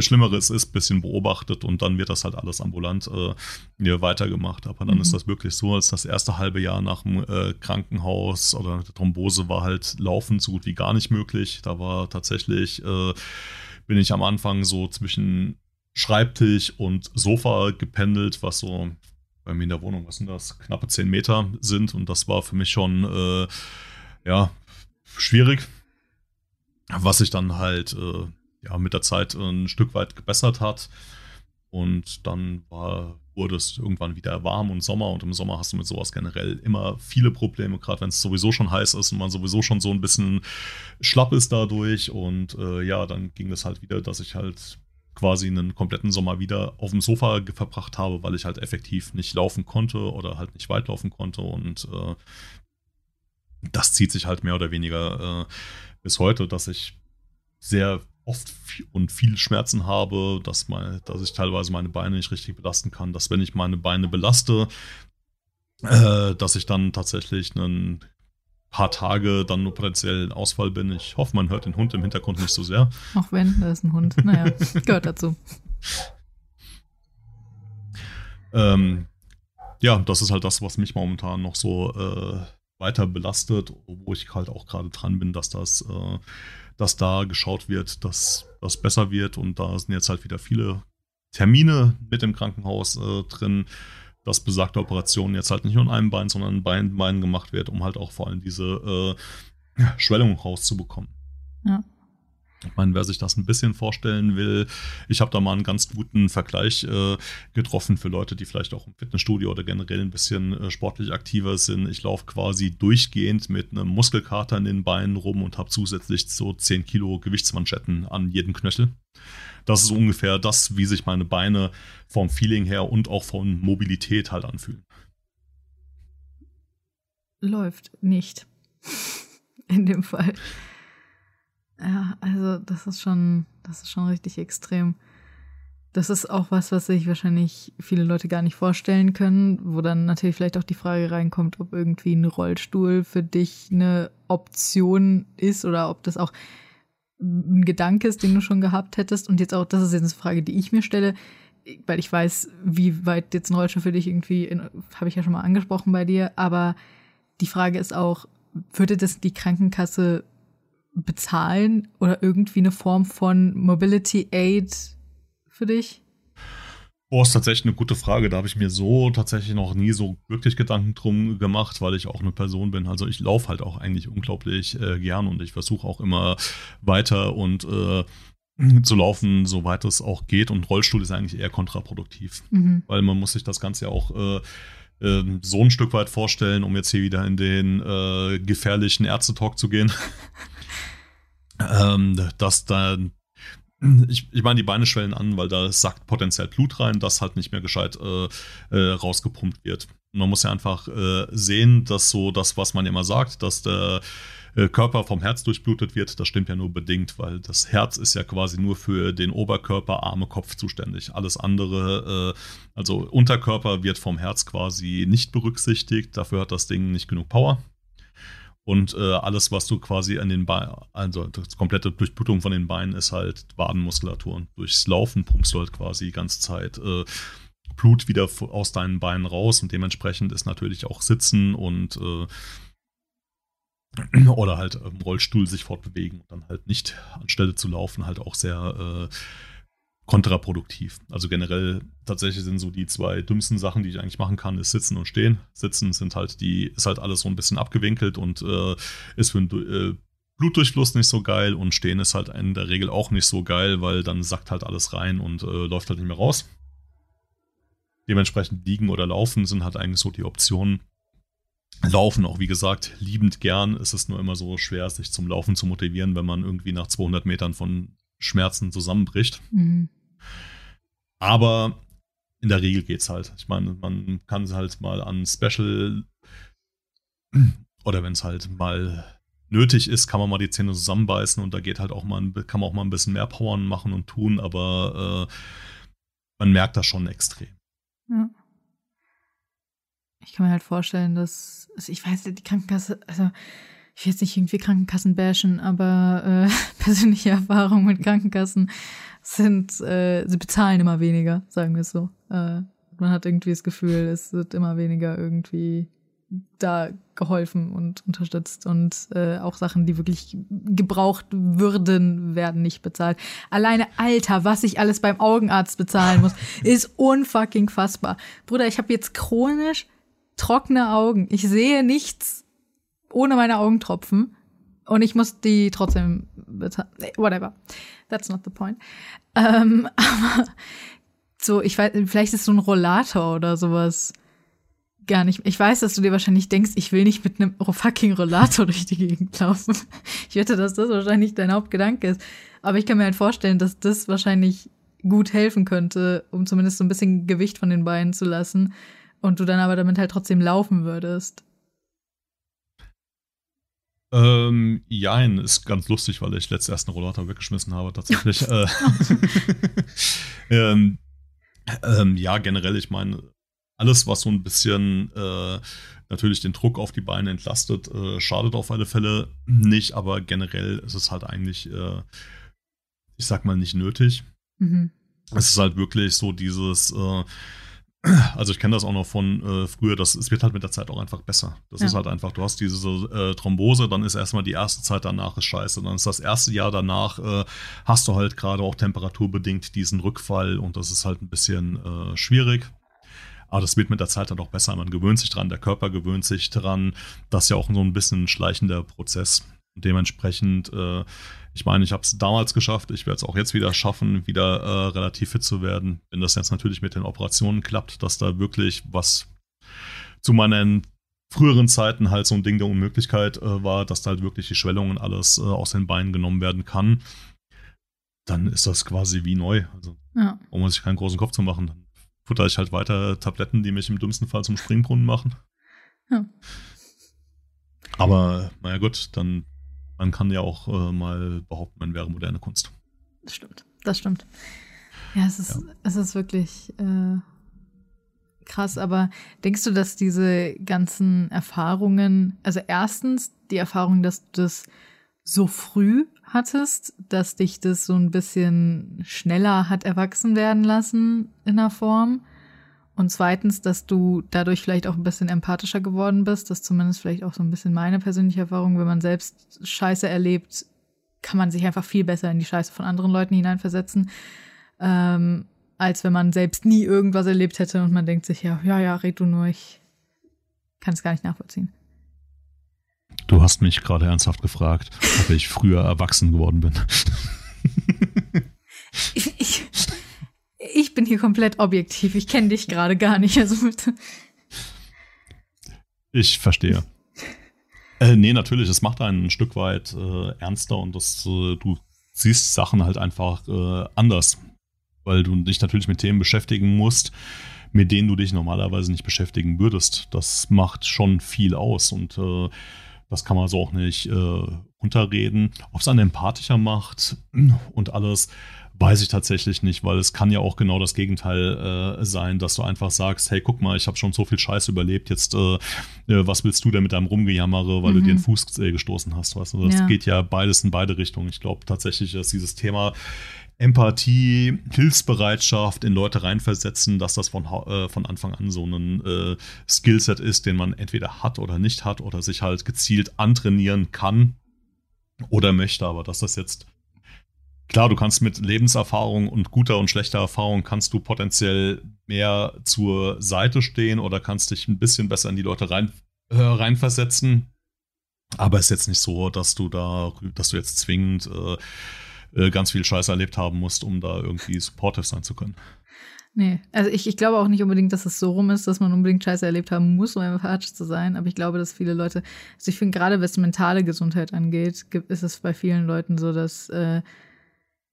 Schlimmeres ist, bisschen beobachtet und dann wird das halt alles ambulant äh, weitergemacht. Aber dann mhm. ist das wirklich so, als das erste halbe Jahr nach dem äh, Krankenhaus oder der Thrombose war halt laufen so gut wie gar nicht möglich. Da war tatsächlich, äh, bin ich am Anfang so zwischen Schreibtisch und Sofa gependelt, was so bei mir in der Wohnung, was sind das, knappe 10 Meter sind. Und das war für mich schon, äh, ja, schwierig. Was sich dann halt, äh, ja, mit der Zeit ein Stück weit gebessert hat. Und dann war, wurde es irgendwann wieder warm und Sommer. Und im Sommer hast du mit sowas generell immer viele Probleme, gerade wenn es sowieso schon heiß ist und man sowieso schon so ein bisschen schlapp ist dadurch. Und äh, ja, dann ging es halt wieder, dass ich halt quasi einen kompletten Sommer wieder auf dem Sofa verbracht habe, weil ich halt effektiv nicht laufen konnte oder halt nicht weit laufen konnte. Und äh, das zieht sich halt mehr oder weniger äh, bis heute, dass ich sehr oft und viel Schmerzen habe, dass, mein, dass ich teilweise meine Beine nicht richtig belasten kann, dass wenn ich meine Beine belaste, äh, dass ich dann tatsächlich einen paar Tage dann nur potenziell ein Ausfall bin. Ich hoffe, man hört den Hund im Hintergrund nicht so sehr. Auch wenn, da ist ein Hund. Naja, [LAUGHS] gehört dazu. ähm, ja, das ist halt das, was mich momentan noch so äh, weiter belastet, wo ich halt auch gerade dran bin, dass das, äh, dass da geschaut wird, dass das besser wird und da sind jetzt halt wieder viele Termine mit dem Krankenhaus äh, drin dass besagte Operationen jetzt halt nicht nur in einem Bein, sondern in beiden Beinen gemacht wird, um halt auch vor allem diese äh, Schwellung rauszubekommen. Ja. Ich meine, wer sich das ein bisschen vorstellen will, ich habe da mal einen ganz guten Vergleich äh, getroffen für Leute, die vielleicht auch im Fitnessstudio oder generell ein bisschen äh, sportlich aktiver sind. Ich laufe quasi durchgehend mit einem Muskelkater in den Beinen rum und habe zusätzlich so 10 Kilo Gewichtsmanschetten an jedem Knöchel. Das ist ungefähr das, wie sich meine Beine vom Feeling her und auch von Mobilität halt anfühlen. Läuft nicht. [LAUGHS] In dem Fall. Ja, also das ist schon, das ist schon richtig extrem. Das ist auch was, was sich wahrscheinlich viele Leute gar nicht vorstellen können, wo dann natürlich vielleicht auch die Frage reinkommt, ob irgendwie ein Rollstuhl für dich eine Option ist oder ob das auch ein Gedanke ist, den du schon gehabt hättest. Und jetzt auch, das ist jetzt eine Frage, die ich mir stelle, weil ich weiß, wie weit jetzt ein Rollstuhl für dich irgendwie, habe ich ja schon mal angesprochen bei dir, aber die Frage ist auch, würde das die Krankenkasse bezahlen oder irgendwie eine Form von Mobility Aid für dich? Boah, ist tatsächlich eine gute Frage. Da habe ich mir so tatsächlich noch nie so wirklich Gedanken drum gemacht, weil ich auch eine Person bin. Also ich laufe halt auch eigentlich unglaublich äh, gern und ich versuche auch immer weiter und äh, [CLEARS THROAT] zu laufen, soweit es auch geht. Und Rollstuhl ist eigentlich eher kontraproduktiv, mhm. weil man muss sich das Ganze ja auch äh, ähm, so ein Stück weit vorstellen, um jetzt hier wieder in den äh, gefährlichen Ärztetalk zu gehen. [LAUGHS] ähm, dass dann ich, ich meine, die Beine schwellen an, weil da sackt potenziell Blut rein, das halt nicht mehr gescheit äh, äh, rausgepumpt wird. Man muss ja einfach äh, sehen, dass so das, was man immer sagt, dass der äh, Körper vom Herz durchblutet wird, das stimmt ja nur bedingt, weil das Herz ist ja quasi nur für den Oberkörper, Arme, Kopf zuständig. Alles andere, äh, also Unterkörper wird vom Herz quasi nicht berücksichtigt, dafür hat das Ding nicht genug Power. Und äh, alles, was du quasi an den Beinen, also das komplette Durchblutung von den Beinen ist halt Wadenmuskulatur. Und durchs Laufen pumpst du halt quasi die ganze Zeit äh, Blut wieder aus deinen Beinen raus und dementsprechend ist natürlich auch Sitzen und äh, [CLEARS THROAT] oder halt im Rollstuhl sich fortbewegen und dann halt nicht anstelle zu laufen halt auch sehr äh, kontraproduktiv. Also generell tatsächlich sind so die zwei dümmsten Sachen, die ich eigentlich machen kann, ist sitzen und stehen. Sitzen sind halt die, ist halt alles so ein bisschen abgewinkelt und äh, ist für den äh, Blutdurchfluss nicht so geil und stehen ist halt in der Regel auch nicht so geil, weil dann sackt halt alles rein und äh, läuft halt nicht mehr raus. Dementsprechend liegen oder laufen sind halt eigentlich so die Optionen. Laufen auch, wie gesagt, liebend gern. Es ist nur immer so schwer, sich zum Laufen zu motivieren, wenn man irgendwie nach 200 Metern von Schmerzen zusammenbricht. Mhm. Aber in der Regel geht's halt. Ich meine, man kann halt mal an Special [CLEARS THROAT] oder wenn es halt mal nötig ist, kann man mal die Zähne zusammenbeißen und da geht halt auch mal, kann man auch mal ein bisschen mehr Powern machen und tun, aber äh, man merkt das schon extrem. Ja. Ich kann mir halt vorstellen, dass, also ich weiß, die Krankenkasse, also ich will jetzt nicht irgendwie Krankenkassen bashen, aber äh, [LAUGHS] persönliche Erfahrungen mit Krankenkassen sind, äh, sie bezahlen immer weniger, sagen wir es so. Äh, man hat irgendwie das Gefühl, es wird immer weniger irgendwie da geholfen und unterstützt und äh, auch Sachen, die wirklich gebraucht würden, werden nicht bezahlt. Alleine, Alter, was ich alles beim Augenarzt bezahlen muss, [LAUGHS] ist unfucking fassbar. Bruder, ich habe jetzt chronisch trockene Augen. Ich sehe nichts ohne meine Augentropfen und ich muss die trotzdem bezahlen. Whatever. That's not the point. Ähm, [LAUGHS] aber so, ich weiß, vielleicht ist so ein Rollator oder sowas gar nicht. Ich weiß, dass du dir wahrscheinlich denkst, ich will nicht mit einem fucking Rollator [LAUGHS] durch die Gegend laufen. Ich wette, dass das wahrscheinlich dein Hauptgedanke ist. Aber ich kann mir halt vorstellen, dass das wahrscheinlich gut helfen könnte, um zumindest so ein bisschen Gewicht von den Beinen zu lassen. Und du dann aber damit halt trotzdem laufen würdest. Ähm, jein, ist ganz lustig, weil ich letztes erst einen Rollator weggeschmissen habe, tatsächlich. [LAUGHS] äh, [LAUGHS] ähm, ähm, ja, generell, ich meine, alles, was so ein bisschen äh, natürlich den Druck auf die Beine entlastet, äh, schadet auf alle Fälle nicht, aber generell ist es halt eigentlich, äh, ich sag mal, nicht nötig. Mhm. Es ist halt wirklich so dieses, äh, also ich kenne das auch noch von äh, früher, das, es wird halt mit der Zeit auch einfach besser. Das ja. ist halt einfach, du hast diese äh, Thrombose, dann ist erstmal die erste Zeit danach ist scheiße. Dann ist das erste Jahr danach, äh, hast du halt gerade auch temperaturbedingt diesen Rückfall und das ist halt ein bisschen äh, schwierig. Aber das wird mit der Zeit dann auch besser. Man gewöhnt sich dran, der Körper gewöhnt sich dran. Das ist ja auch so ein bisschen ein schleichender Prozess. Und dementsprechend, äh, ich meine, ich habe es damals geschafft, ich werde es auch jetzt wieder schaffen, wieder äh, relativ fit zu werden. Wenn das jetzt natürlich mit den Operationen klappt, dass da wirklich was zu meinen früheren Zeiten halt so ein Ding der Unmöglichkeit äh, war, dass da halt wirklich die Schwellung und alles äh, aus den Beinen genommen werden kann, dann ist das quasi wie neu. Also, ja. um sich keinen großen Kopf zu machen. Dann futter ich halt weiter Tabletten, die mich im dümmsten Fall zum Springbrunnen machen. Ja. Aber naja gut, dann man kann ja auch äh, mal behaupten, man wäre moderne Kunst. Das stimmt, das stimmt. Ja, es ist, ja. Es ist wirklich äh, krass, aber denkst du, dass diese ganzen Erfahrungen, also erstens die Erfahrung, dass du das so früh hattest, dass dich das so ein bisschen schneller hat erwachsen werden lassen in der Form. Und zweitens, dass du dadurch vielleicht auch ein bisschen empathischer geworden bist. Das ist zumindest vielleicht auch so ein bisschen meine persönliche Erfahrung. Wenn man selbst Scheiße erlebt, kann man sich einfach viel besser in die Scheiße von anderen Leuten hineinversetzen, ähm, als wenn man selbst nie irgendwas erlebt hätte und man denkt sich, ja, ja, ja, red du nur, ich kann es gar nicht nachvollziehen. Du hast mich gerade ernsthaft gefragt, ob ich früher erwachsen geworden bin. Ich, bin hier komplett objektiv. Ich kenne dich gerade gar nicht. Also bitte. Ich verstehe. Äh, nee, natürlich, es macht einen ein Stück weit äh, ernster und das, äh, du siehst Sachen halt einfach äh, anders. Weil du dich natürlich mit Themen beschäftigen musst, mit denen du dich normalerweise nicht beschäftigen würdest. Das macht schon viel aus und äh, das kann man so auch nicht äh, unterreden. Ob es einen empathischer macht und alles, weiß ich tatsächlich nicht, weil es kann ja auch genau das Gegenteil äh, sein, dass du einfach sagst, hey, guck mal, ich habe schon so viel Scheiß überlebt, jetzt äh, äh, was willst du denn mit deinem Rumgejammere, weil mhm. du dir den Fuß äh, gestoßen hast, weißt du? Das ja. geht ja beides in beide Richtungen. Ich glaube tatsächlich, dass dieses Thema Empathie, Hilfsbereitschaft in Leute reinversetzen, dass das von, äh, von Anfang an so ein äh, Skillset ist, den man entweder hat oder nicht hat oder sich halt gezielt antrainieren kann oder möchte, aber dass das jetzt Klar, du kannst mit Lebenserfahrung und guter und schlechter Erfahrung kannst du potenziell mehr zur Seite stehen oder kannst dich ein bisschen besser in die Leute rein, äh, reinversetzen. Aber es ist jetzt nicht so, dass du da, dass du jetzt zwingend äh, äh, ganz viel Scheiß erlebt haben musst, um da irgendwie supportive sein zu können. Nee, also ich, ich glaube auch nicht unbedingt, dass es so rum ist, dass man unbedingt Scheiße erlebt haben muss, um empathisch zu sein. Aber ich glaube, dass viele Leute, also ich finde gerade, was mentale Gesundheit angeht, ist es bei vielen Leuten so, dass äh,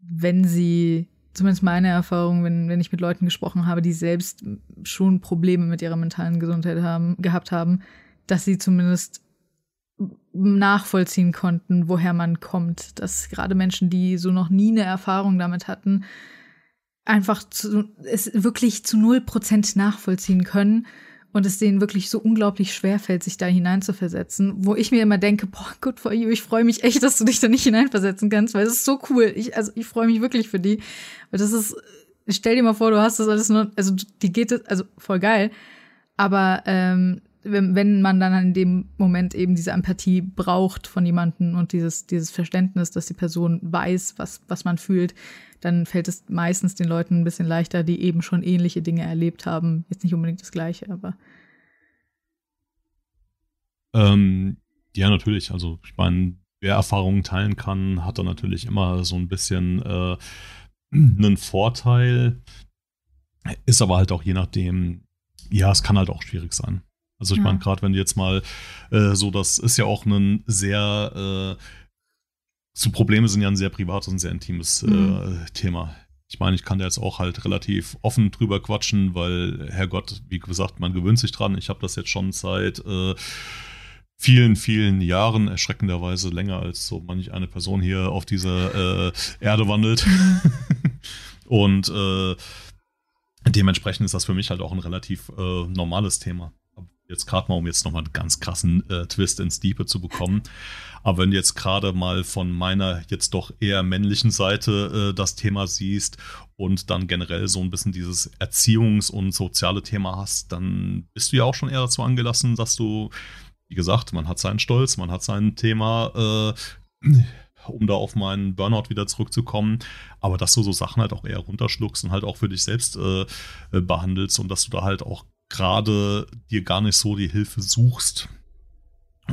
wenn sie, zumindest meine Erfahrung, wenn, wenn ich mit Leuten gesprochen habe, die selbst schon Probleme mit ihrer mentalen Gesundheit haben, gehabt haben, dass sie zumindest nachvollziehen konnten, woher man kommt. Dass gerade Menschen, die so noch nie eine Erfahrung damit hatten, einfach zu, es wirklich zu null Prozent nachvollziehen können und es denen wirklich so unglaublich schwer fällt, sich da hineinzuversetzen, wo ich mir immer denke, boah, good for you, ich freue mich echt, dass du dich da nicht hineinversetzen kannst, weil es ist so cool. Ich, also ich freue mich wirklich für die. Weil das ist, stell dir mal vor, du hast das alles nur, also die geht es, also voll geil. Aber ähm, wenn, wenn man dann in dem Moment eben diese Empathie braucht von jemandem und dieses, dieses Verständnis, dass die Person weiß, was, was man fühlt, dann fällt es meistens den Leuten ein bisschen leichter, die eben schon ähnliche Dinge erlebt haben. Jetzt nicht unbedingt das Gleiche, aber. Ähm, ja, natürlich. Also, ich meine, wer Erfahrungen teilen kann, hat dann natürlich immer so ein bisschen äh, [CLEARS THROAT] einen Vorteil. Ist aber halt auch je nachdem, ja, es kann halt auch schwierig sein. Also ich ja. meine, gerade wenn du jetzt mal äh, so, das ist ja auch ein sehr, äh, so Probleme sind ja ein sehr privates und sehr intimes äh, mhm. Thema. Ich meine, ich kann da jetzt auch halt relativ offen drüber quatschen, weil, Herrgott, wie gesagt, man gewöhnt sich dran. Ich habe das jetzt schon seit äh, vielen, vielen Jahren, erschreckenderweise länger als so manch eine Person hier auf dieser äh, Erde wandelt. [LAUGHS] Und äh, dementsprechend ist das für mich halt auch ein relativ äh, normales Thema jetzt gerade mal, um jetzt nochmal einen ganz krassen äh, Twist ins Diepe zu bekommen. Aber wenn du jetzt gerade mal von meiner jetzt doch eher männlichen Seite äh, das Thema siehst und dann generell so ein bisschen dieses Erziehungs- und soziale Thema hast, dann bist du ja auch schon eher dazu angelassen, dass du, wie gesagt, man hat seinen Stolz, man hat sein Thema, äh, um da auf meinen Burnout wieder zurückzukommen, aber dass du so Sachen halt auch eher runterschluckst und halt auch für dich selbst äh, äh behandelst und dass du da halt auch gerade dir gar nicht so die Hilfe suchst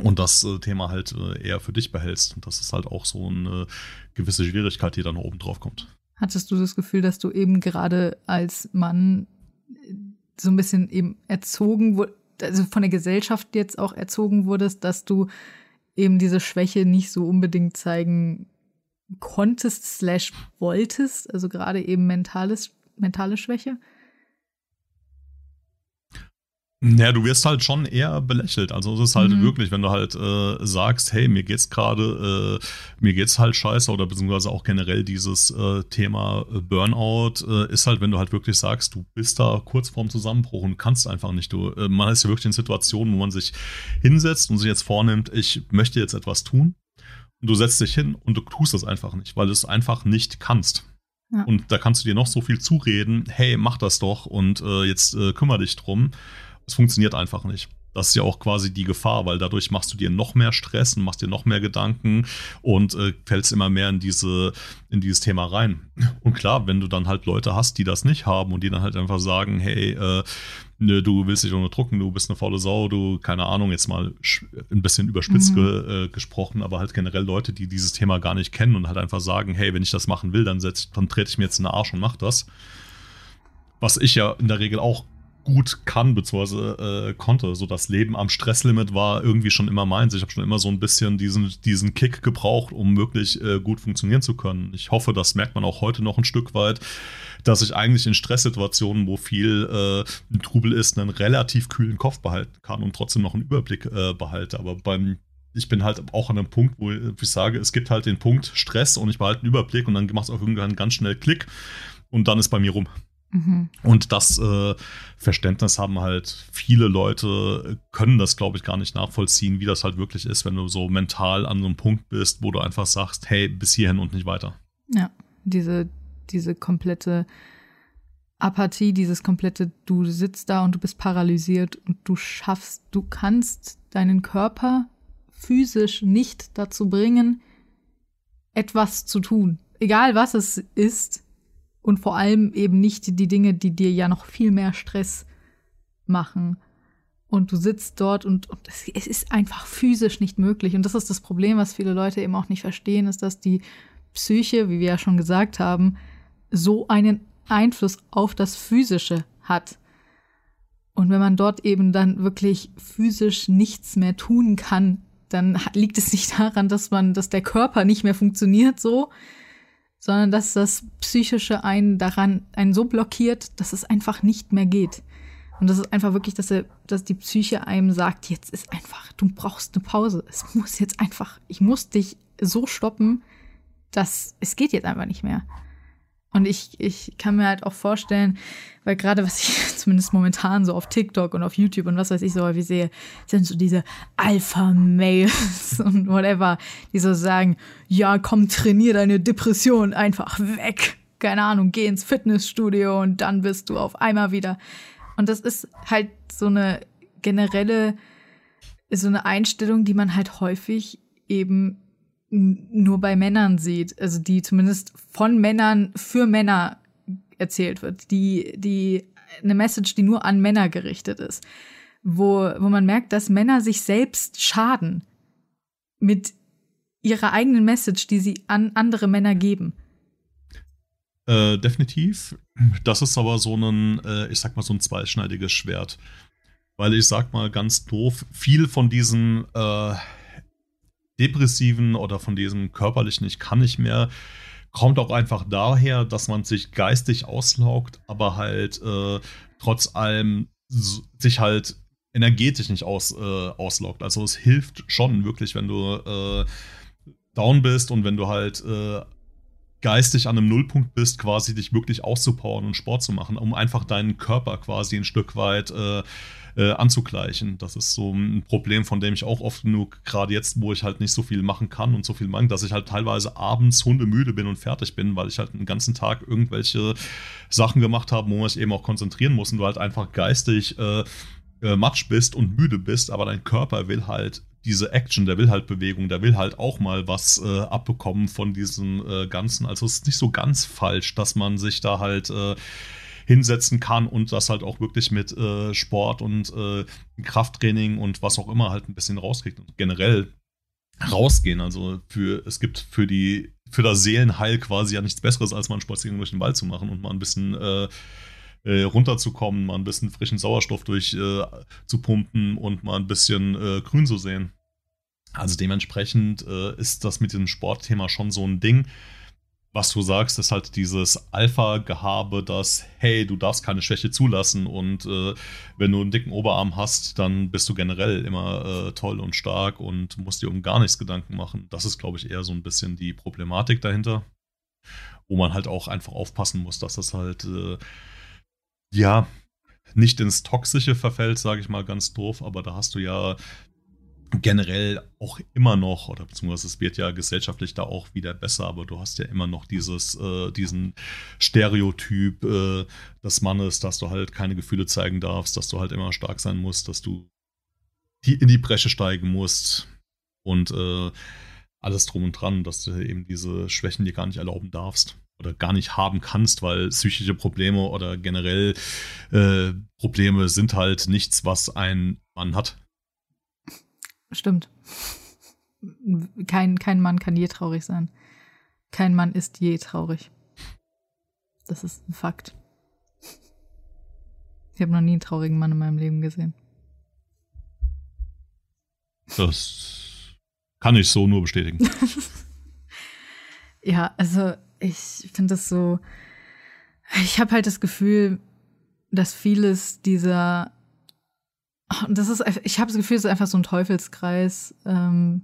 und das äh, Thema halt äh, eher für dich behältst. Und das ist halt auch so eine gewisse Schwierigkeit, die dann oben drauf kommt. Hattest du das Gefühl, dass du eben gerade als Mann äh, so ein bisschen eben erzogen wurde, also von der Gesellschaft jetzt auch erzogen wurdest, dass du eben diese Schwäche nicht so unbedingt zeigen konntest, slash wolltest, also gerade eben mentales, mentale Schwäche? Ja, du wirst halt schon eher belächelt. Also es ist halt mhm. wirklich, wenn du halt äh, sagst, hey, mir geht's gerade, äh, mir geht's halt scheiße oder beziehungsweise auch generell dieses äh, Thema äh, Burnout äh, ist halt, wenn du halt wirklich sagst, du bist da kurz vorm Zusammenbruch und kannst einfach nicht. Du, äh, man ist ja wirklich in Situationen, wo man sich hinsetzt und sich jetzt vornimmt, ich möchte jetzt etwas tun. Und du setzt dich hin und du tust das einfach nicht, weil du es einfach nicht kannst. Ja. Und da kannst du dir noch so viel zureden, hey, mach das doch und äh, jetzt äh, kümmere dich drum. Es funktioniert einfach nicht. Das ist ja auch quasi die Gefahr, weil dadurch machst du dir noch mehr Stress und machst dir noch mehr Gedanken und äh, fällst immer mehr in diese in dieses Thema rein. Und klar, wenn du dann halt Leute hast, die das nicht haben und die dann halt einfach sagen, hey, äh, ne, du willst dich drucken, du bist eine faule Sau, du keine Ahnung, jetzt mal ein bisschen überspitzt mhm. ge, äh, gesprochen, aber halt generell Leute, die dieses Thema gar nicht kennen und halt einfach sagen, hey, wenn ich das machen will, dann setz, dann trete ich mir jetzt in den Arsch und mach das. Was ich ja in der Regel auch gut kann, beziehungsweise äh, konnte. So das Leben am Stresslimit war irgendwie schon immer meins. Ich habe schon immer so ein bisschen diesen, diesen Kick gebraucht, um wirklich äh, gut funktionieren zu können. Ich hoffe, das merkt man auch heute noch ein Stück weit, dass ich eigentlich in Stresssituationen, wo viel äh, Trubel ist, einen relativ kühlen Kopf behalten kann und trotzdem noch einen Überblick äh, behalte. Aber beim ich bin halt auch an einem Punkt, wo ich sage, es gibt halt den Punkt Stress und ich behalte einen Überblick und dann macht es auch irgendwann ganz schnell Klick und dann ist bei mir rum. Mhm. Und das äh, Verständnis haben halt viele Leute, können das, glaube ich, gar nicht nachvollziehen, wie das halt wirklich ist, wenn du so mental an so einem Punkt bist, wo du einfach sagst, hey, bis hierhin und nicht weiter. Ja, diese, diese komplette Apathie, dieses komplette, du sitzt da und du bist paralysiert und du schaffst, du kannst deinen Körper physisch nicht dazu bringen, etwas zu tun. Egal was es ist, und vor allem eben nicht die Dinge, die dir ja noch viel mehr Stress machen. Und du sitzt dort und, und es, es, ist einfach physisch nicht möglich. Und das ist das Problem, was viele Leute eben auch nicht verstehen, ist, dass die Psyche, wie wir ja schon gesagt haben, so einen Einfluss auf das Physische hat. Und wenn man dort eben dann wirklich physisch nichts mehr tun kann, dann liegt es nicht daran, dass man, dass der Körper nicht mehr funktioniert so, sondern dass das Psychische einen daran, einen so blockiert, dass es einfach nicht mehr geht. Und das ist einfach wirklich, dass, er, dass die Psyche einem sagt, jetzt ist einfach, du brauchst eine Pause. Es muss jetzt einfach, ich muss dich so stoppen, dass es geht jetzt einfach nicht mehr. Und ich, ich kann mir halt auch vorstellen, weil gerade was ich [LAUGHS] zumindest momentan so auf TikTok und auf YouTube und was weiß ich so häufig sehe, sind so diese Alpha-Mails [LAUGHS] und whatever, die so sagen, ja, komm, trainier deine Depression einfach weg. Keine Ahnung, geh ins Fitnessstudio und dann bist du auf einmal wieder. Und das ist halt so eine generelle, so eine Einstellung, die man halt häufig eben nur bei Männern sieht, also die zumindest von Männern für Männer erzählt wird, die, die eine Message, die nur an Männer gerichtet ist, wo, wo man merkt, dass Männer sich selbst schaden mit ihrer eigenen Message, die sie an andere Männer geben. Äh, definitiv. Das ist aber so ein, äh, ich sag mal, so ein zweischneidiges Schwert. Weil ich sag mal ganz doof, viel von diesen äh, depressiven oder von diesem körperlichen Ich kann nicht mehr, kommt auch einfach daher, dass man sich geistig auslaugt, aber halt äh, trotz allem sich halt energetisch nicht aus, äh, auslaugt. Also es hilft schon wirklich, wenn du äh, down bist und wenn du halt äh, geistig an einem Nullpunkt bist, quasi dich wirklich auszupowern und Sport zu machen, um einfach deinen Körper quasi ein Stück weit äh, äh, anzugleichen. Das ist so ein Problem, von dem ich auch oft genug, gerade jetzt, wo ich halt nicht so viel machen kann und so viel mag, dass ich halt teilweise abends hundemüde bin und fertig bin, weil ich halt den ganzen Tag irgendwelche Sachen gemacht habe, wo man sich eben auch konzentrieren muss und du halt einfach geistig äh, äh, matsch bist und müde bist, aber dein Körper will halt diese Action, der will halt Bewegung, der will halt auch mal was äh, abbekommen von diesem äh, Ganzen. Also es ist nicht so ganz falsch, dass man sich da halt äh, hinsetzen kann und das halt auch wirklich mit äh, Sport und äh, Krafttraining und was auch immer halt ein bisschen rauskriegt und generell rausgehen. Also für es gibt für die für das Seelenheil quasi ja nichts Besseres, als mal einen Spaziergang durch den Wald zu machen und mal ein bisschen äh, äh, runterzukommen, mal ein bisschen frischen Sauerstoff durch äh, zu pumpen und mal ein bisschen äh, Grün zu sehen. Also dementsprechend ist das mit dem Sportthema schon so ein Ding was du sagst, ist halt dieses Alpha-Gehabe, dass, hey, du darfst keine Schwäche zulassen und äh, wenn du einen dicken Oberarm hast, dann bist du generell immer äh, toll und stark und musst dir um gar nichts Gedanken machen. Das ist, glaube ich, eher so ein bisschen die Problematik dahinter, wo man halt auch einfach aufpassen muss, dass das halt, äh, ja, nicht ins Toxische verfällt, sage ich mal ganz doof, aber da hast du ja generell auch immer noch, oder beziehungsweise es wird ja gesellschaftlich da auch wieder besser, aber du hast ja immer noch dieses, äh, diesen Stereotyp äh, des Mannes, dass du halt keine Gefühle zeigen darfst, dass du halt immer stark sein musst, dass du die in die Bresche steigen musst und äh, alles drum und dran, dass du eben diese Schwächen dir gar nicht erlauben darfst oder gar nicht haben kannst, weil psychische Probleme oder generell äh, Probleme sind halt nichts, was ein Mann hat Stimmt. Kein, kein Mann kann je traurig sein. Kein Mann ist je traurig. Das ist ein Fakt. Ich habe noch nie einen traurigen Mann in meinem Leben gesehen. Das kann ich so nur bestätigen. [LAUGHS] ja, also ich finde das so. Ich habe halt das Gefühl, dass vieles dieser und das ist, ich habe das Gefühl, es ist einfach so ein Teufelskreis. Ähm,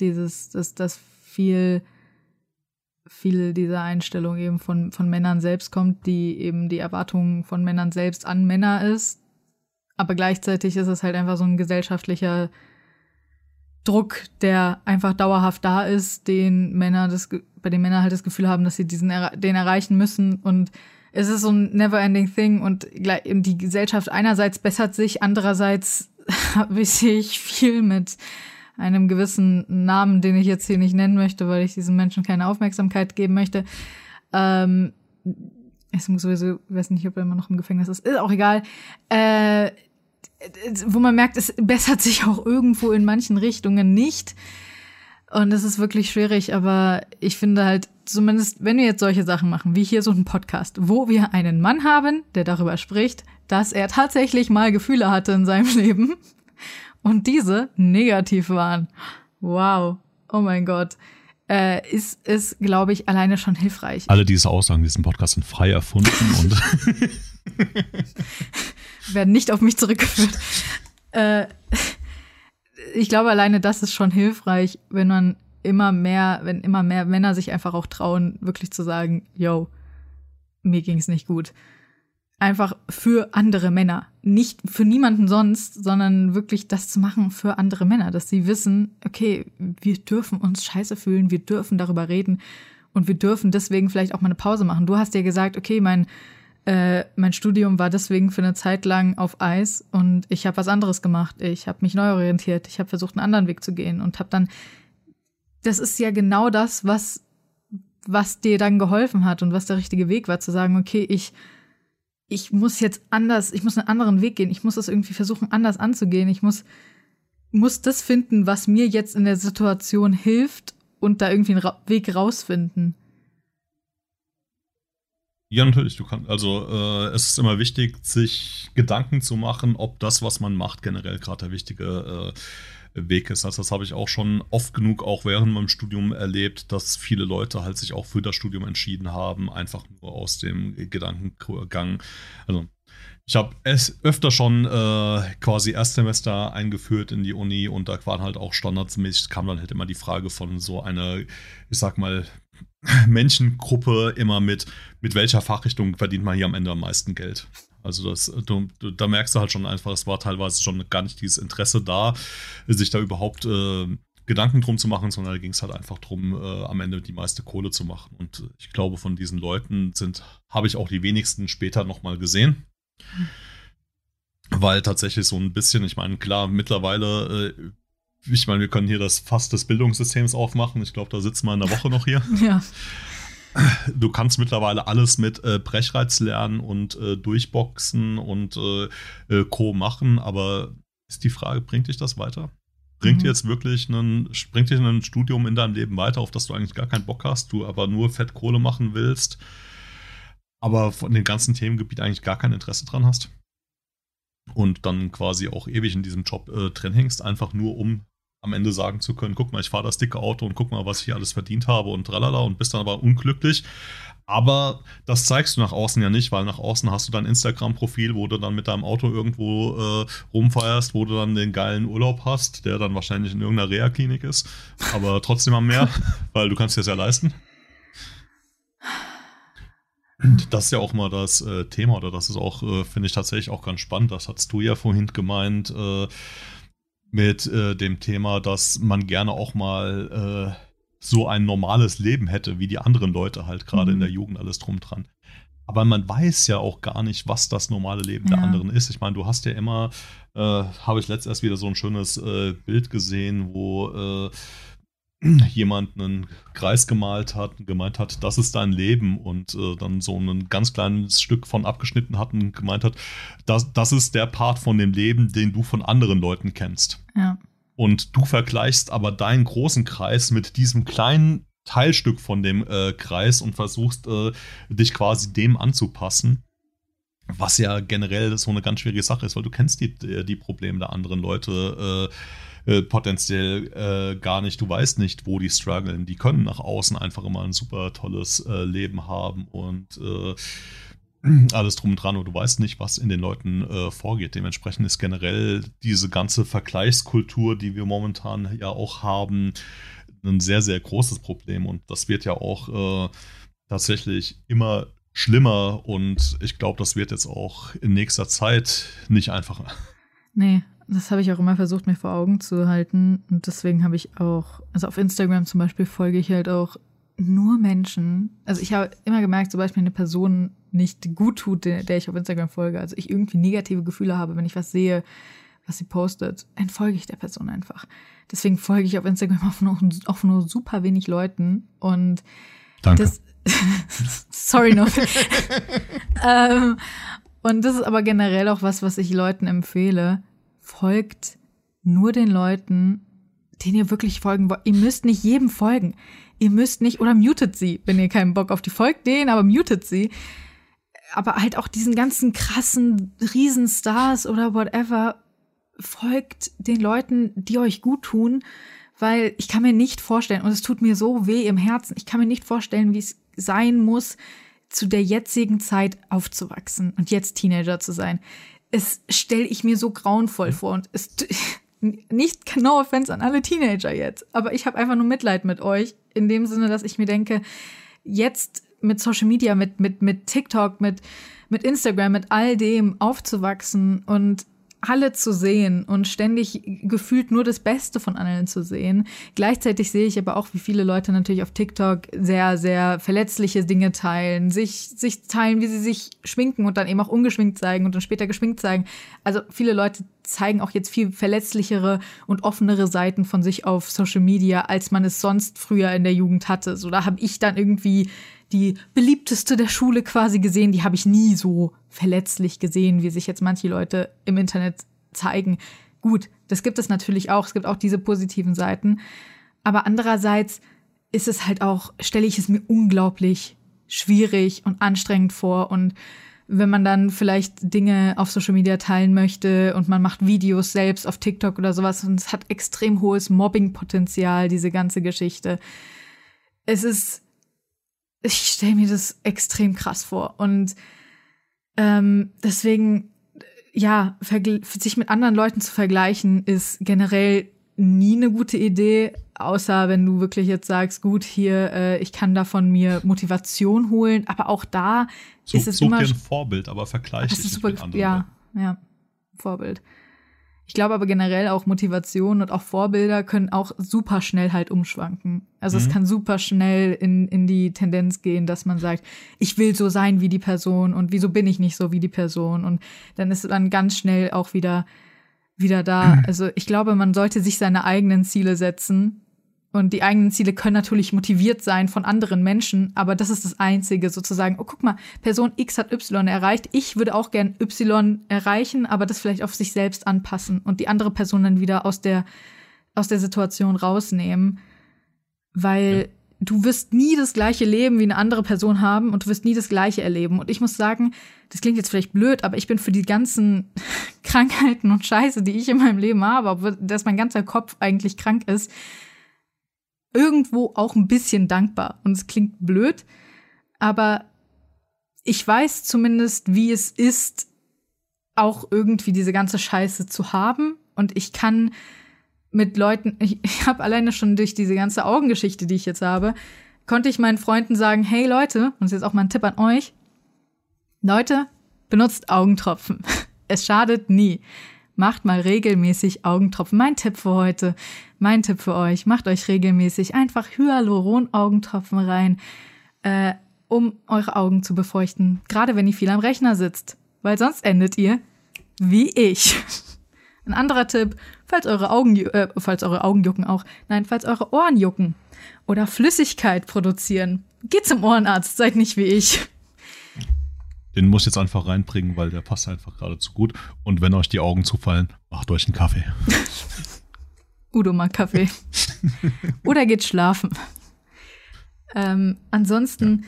dieses, dass das viel, viel dieser Einstellung eben von, von Männern selbst kommt, die eben die Erwartung von Männern selbst an Männer ist. Aber gleichzeitig ist es halt einfach so ein gesellschaftlicher Druck, der einfach dauerhaft da ist, den Männer das, bei den Männern halt das Gefühl haben, dass sie diesen den erreichen müssen und es ist so ein never-ending Thing und die Gesellschaft einerseits bessert sich, andererseits [LAUGHS] habe ich viel mit einem gewissen Namen, den ich jetzt hier nicht nennen möchte, weil ich diesen Menschen keine Aufmerksamkeit geben möchte. Ähm, ich muss sowieso, weiß nicht, ob er immer noch im Gefängnis ist, ist auch egal. Äh, wo man merkt, es bessert sich auch irgendwo in manchen Richtungen nicht. Und es ist wirklich schwierig, aber ich finde halt, zumindest wenn wir jetzt solche Sachen machen, wie hier so ein Podcast, wo wir einen Mann haben, der darüber spricht, dass er tatsächlich mal Gefühle hatte in seinem [LAUGHS] Leben und diese negativ waren. Wow. Oh mein Gott. Äh, ist, ist glaube ich, alleine schon hilfreich. Alle diese Aussagen in diesem Podcast sind frei erfunden und [LAUGHS] [LAUGHS] werden nicht auf mich zurückgeführt. äh, ich glaube, alleine das ist schon hilfreich, wenn man immer mehr, wenn immer mehr Männer sich einfach auch trauen, wirklich zu sagen, yo, mir ging's nicht gut. Einfach für andere Männer. Nicht für niemanden sonst, sondern wirklich das zu machen für andere Männer, dass sie wissen, okay, wir dürfen uns scheiße fühlen, wir dürfen darüber reden und wir dürfen deswegen vielleicht auch mal eine Pause machen. Du hast ja gesagt, okay, mein, äh, mein Studium war deswegen für eine Zeit lang auf Eis und ich habe was anderes gemacht. Ich habe mich neu orientiert, ich habe versucht, einen anderen Weg zu gehen und habe dann, das ist ja genau das, was, was dir dann geholfen hat und was der richtige Weg war, zu sagen, okay, ich, ich muss jetzt anders, ich muss einen anderen Weg gehen, ich muss das irgendwie versuchen, anders anzugehen, ich muss, muss das finden, was mir jetzt in der Situation hilft und da irgendwie einen Ra Weg rausfinden. Ja, natürlich. Du kannst, also äh, es ist immer wichtig, sich Gedanken zu machen, ob das, was man macht, generell gerade der wichtige äh, Weg ist. Also das habe ich auch schon oft genug auch während meinem Studium erlebt, dass viele Leute halt sich auch für das Studium entschieden haben, einfach nur aus dem Gedankengang. Also ich habe es öfter schon äh, quasi Erstsemester eingeführt in die Uni und da waren halt auch standardmäßig, kam dann halt immer die Frage von so einer, ich sag mal, Menschengruppe immer mit, mit welcher Fachrichtung verdient man hier am Ende am meisten Geld. Also das, du, du, da merkst du halt schon einfach, es war teilweise schon gar nicht dieses Interesse da, sich da überhaupt äh, Gedanken drum zu machen, sondern da ging es halt einfach drum, äh, am Ende die meiste Kohle zu machen. Und ich glaube, von diesen Leuten sind, habe ich auch die wenigsten später nochmal gesehen. Weil tatsächlich so ein bisschen, ich meine, klar, mittlerweile, äh, ich meine, wir können hier das Fass des Bildungssystems aufmachen. Ich glaube, da sitzen wir in der Woche noch hier. [LAUGHS] Ja. Du kannst mittlerweile alles mit äh, Brechreiz lernen und äh, durchboxen und äh, äh, Co. machen, aber ist die Frage, bringt dich das weiter? Bringt mhm. dir jetzt wirklich ein, bringt dir ein Studium in deinem Leben weiter, auf das du eigentlich gar keinen Bock hast, du aber nur Fettkohle machen willst? aber von dem ganzen Themengebiet eigentlich gar kein Interesse dran hast und dann quasi auch ewig in diesem Job äh, drin hängst, einfach nur um am Ende sagen zu können, guck mal, ich fahre das dicke Auto und guck mal, was ich hier alles verdient habe und tralala und bist dann aber unglücklich. Aber das zeigst du nach außen ja nicht, weil nach außen hast du dein Instagram-Profil, wo du dann mit deinem Auto irgendwo äh, rumfeierst, wo du dann den geilen Urlaub hast, der dann wahrscheinlich in irgendeiner Reha-Klinik ist, aber trotzdem am Meer, [LAUGHS] weil du kannst dir das ja leisten. Das ist ja auch mal das äh, Thema, oder das ist auch, äh, finde ich tatsächlich auch ganz spannend. Das hast du ja vorhin gemeint äh, mit äh, dem Thema, dass man gerne auch mal äh, so ein normales Leben hätte, wie die anderen Leute halt gerade mhm. in der Jugend alles drum dran. Aber man weiß ja auch gar nicht, was das normale Leben ja. der anderen ist. Ich meine, du hast ja immer, äh, habe ich letztes erst wieder so ein schönes Bild gesehen, wo jemand einen Kreis gemalt hat und gemeint hat, das ist dein Leben und äh, dann so ein ganz kleines Stück von abgeschnitten hat und gemeint hat, das, das ist der Part von dem Leben, den du von anderen Leuten kennst. Ja. Und du vergleichst aber deinen großen Kreis mit diesem kleinen Teilstück von dem äh, Kreis und versuchst äh, dich quasi dem anzupassen. Was ja generell so eine ganz schwierige Sache ist, weil du kennst die, die Probleme der anderen Leute äh, äh, potenziell äh, gar nicht, du weißt nicht, wo die strugglen. Die können nach außen einfach immer ein super tolles äh, Leben haben und äh, [CLEARS THROAT] alles drum und dran und du weißt nicht, was in den Leuten äh, vorgeht. Dementsprechend ist generell diese ganze Vergleichskultur, die wir momentan ja auch haben, ein sehr, sehr großes Problem und das wird ja auch äh, tatsächlich immer schlimmer und ich glaube, das wird jetzt auch in nächster Zeit nicht einfacher. Nee, das habe ich auch immer versucht, mir vor Augen zu halten. Und deswegen habe ich auch, also auf Instagram zum Beispiel folge ich halt auch nur Menschen. Also ich habe immer gemerkt, zum Beispiel eine Person nicht gut tut, der, der ich auf Instagram folge. Also ich irgendwie negative Gefühle habe, wenn ich was sehe, was sie postet, entfolge ich der Person einfach. Deswegen folge ich auf Instagram auch nur, auch nur super wenig Leuten. Und Danke. das. [LAUGHS] sorry, no. [LAUGHS] ähm, und das ist aber generell auch was, was ich Leuten empfehle folgt nur den Leuten, denen ihr wirklich folgen wollt. Ihr müsst nicht jedem folgen. Ihr müsst nicht, oder mutet sie, wenn ihr keinen Bock auf die folgt, denen, aber mutet sie. Aber halt auch diesen ganzen krassen Riesenstars oder whatever, folgt den Leuten, die euch gut tun, weil ich kann mir nicht vorstellen, und es tut mir so weh im Herzen, ich kann mir nicht vorstellen, wie es sein muss, zu der jetzigen Zeit aufzuwachsen und jetzt Teenager zu sein es stelle ich mir so grauenvoll vor und es [LAUGHS] nicht no offense an alle Teenager jetzt, aber ich habe einfach nur Mitleid mit euch in dem Sinne, dass ich mir denke, jetzt mit Social Media, mit mit mit TikTok, mit mit Instagram, mit all dem aufzuwachsen und alle zu sehen und ständig gefühlt nur das Beste von allen zu sehen. Gleichzeitig sehe ich aber auch, wie viele Leute natürlich auf TikTok sehr, sehr verletzliche Dinge teilen, sich, sich teilen, wie sie sich schminken und dann eben auch ungeschminkt zeigen und dann später geschminkt zeigen. Also viele Leute zeigen auch jetzt viel verletzlichere und offenere Seiten von sich auf Social Media, als man es sonst früher in der Jugend hatte. So, da habe ich dann irgendwie die beliebteste der Schule quasi gesehen. Die habe ich nie so verletzlich gesehen, wie sich jetzt manche Leute im Internet zeigen. Gut, das gibt es natürlich auch. Es gibt auch diese positiven Seiten. Aber andererseits ist es halt auch, stelle ich es mir unglaublich schwierig und anstrengend vor. Und wenn man dann vielleicht Dinge auf Social Media teilen möchte und man macht Videos selbst auf TikTok oder sowas und es hat extrem hohes Mobbing-Potenzial, diese ganze Geschichte. Es ist ich stelle mir das extrem krass vor. Und ähm, deswegen, ja, sich mit anderen Leuten zu vergleichen, ist generell nie eine gute Idee, außer wenn du wirklich jetzt sagst, gut, hier, äh, ich kann davon mir Motivation holen, aber auch da so, ist es such immer dir ein Vorbild, aber vergleich dich super, mit anderen. Ja, ja, Vorbild. Ich glaube aber generell auch Motivation und auch Vorbilder können auch super schnell halt umschwanken. Also mhm. es kann super schnell in, in die Tendenz gehen, dass man sagt, ich will so sein wie die Person und wieso bin ich nicht so wie die Person? Und dann ist dann ganz schnell auch wieder, wieder da. [CLEARS THROAT] Also ich glaube, man sollte sich seine eigenen Ziele setzen und die eigenen Ziele können natürlich motiviert sein von anderen Menschen, aber das ist das Einzige, sozusagen, oh, guck mal, Person X hat Y erreicht, ich würde auch gern Y erreichen, aber das vielleicht auf sich selbst anpassen und die andere Person dann wieder aus der, aus der Situation rausnehmen. Weil ja. du wirst nie das gleiche Leben wie eine andere Person haben und du wirst nie das gleiche erleben. Und ich muss sagen, das klingt jetzt vielleicht blöd, aber ich bin für die ganzen [LAUGHS] Krankheiten und Scheiße, die ich in meinem Leben habe, obwohl dass mein ganzer Kopf eigentlich krank ist, irgendwo auch ein bisschen dankbar. Und es klingt blöd, aber ich weiß zumindest, wie es ist, auch irgendwie diese ganze Scheiße zu haben. Und ich kann mit Leuten, [LAUGHS] ich, ich habe alleine schon durch diese ganze Augengeschichte, die ich jetzt habe, konnte ich meinen Freunden sagen, hey Leute, und das ist jetzt auch mal ein Tipp an euch, Leute, benutzt Augentropfen. [LAUGHS] Es schadet nie. Macht mal regelmäßig Augentropfen. Mein Tipp für heute, mein Tipp für euch, macht euch regelmäßig einfach Hyaluron-Augentropfen rein, äh, um eure Augen zu befeuchten. Gerade wenn ihr viel am Rechner sitzt. Weil sonst endet ihr wie ich. [LAUGHS] Ein anderer Tipp, falls eure Augen, äh, falls eure Augen jucken auch, nein, falls eure Ohren jucken oder Flüssigkeit produzieren, geht zum Ohrenarzt, seid nicht wie ich. Den muss ich jetzt einfach reinbringen, weil der passt einfach gerade zu gut. Und wenn euch die Augen zufallen, macht euch einen Kaffee. [LAUGHS] Udo mag Kaffee. [LAUGHS] Oder geht schlafen. Ähm, ansonsten,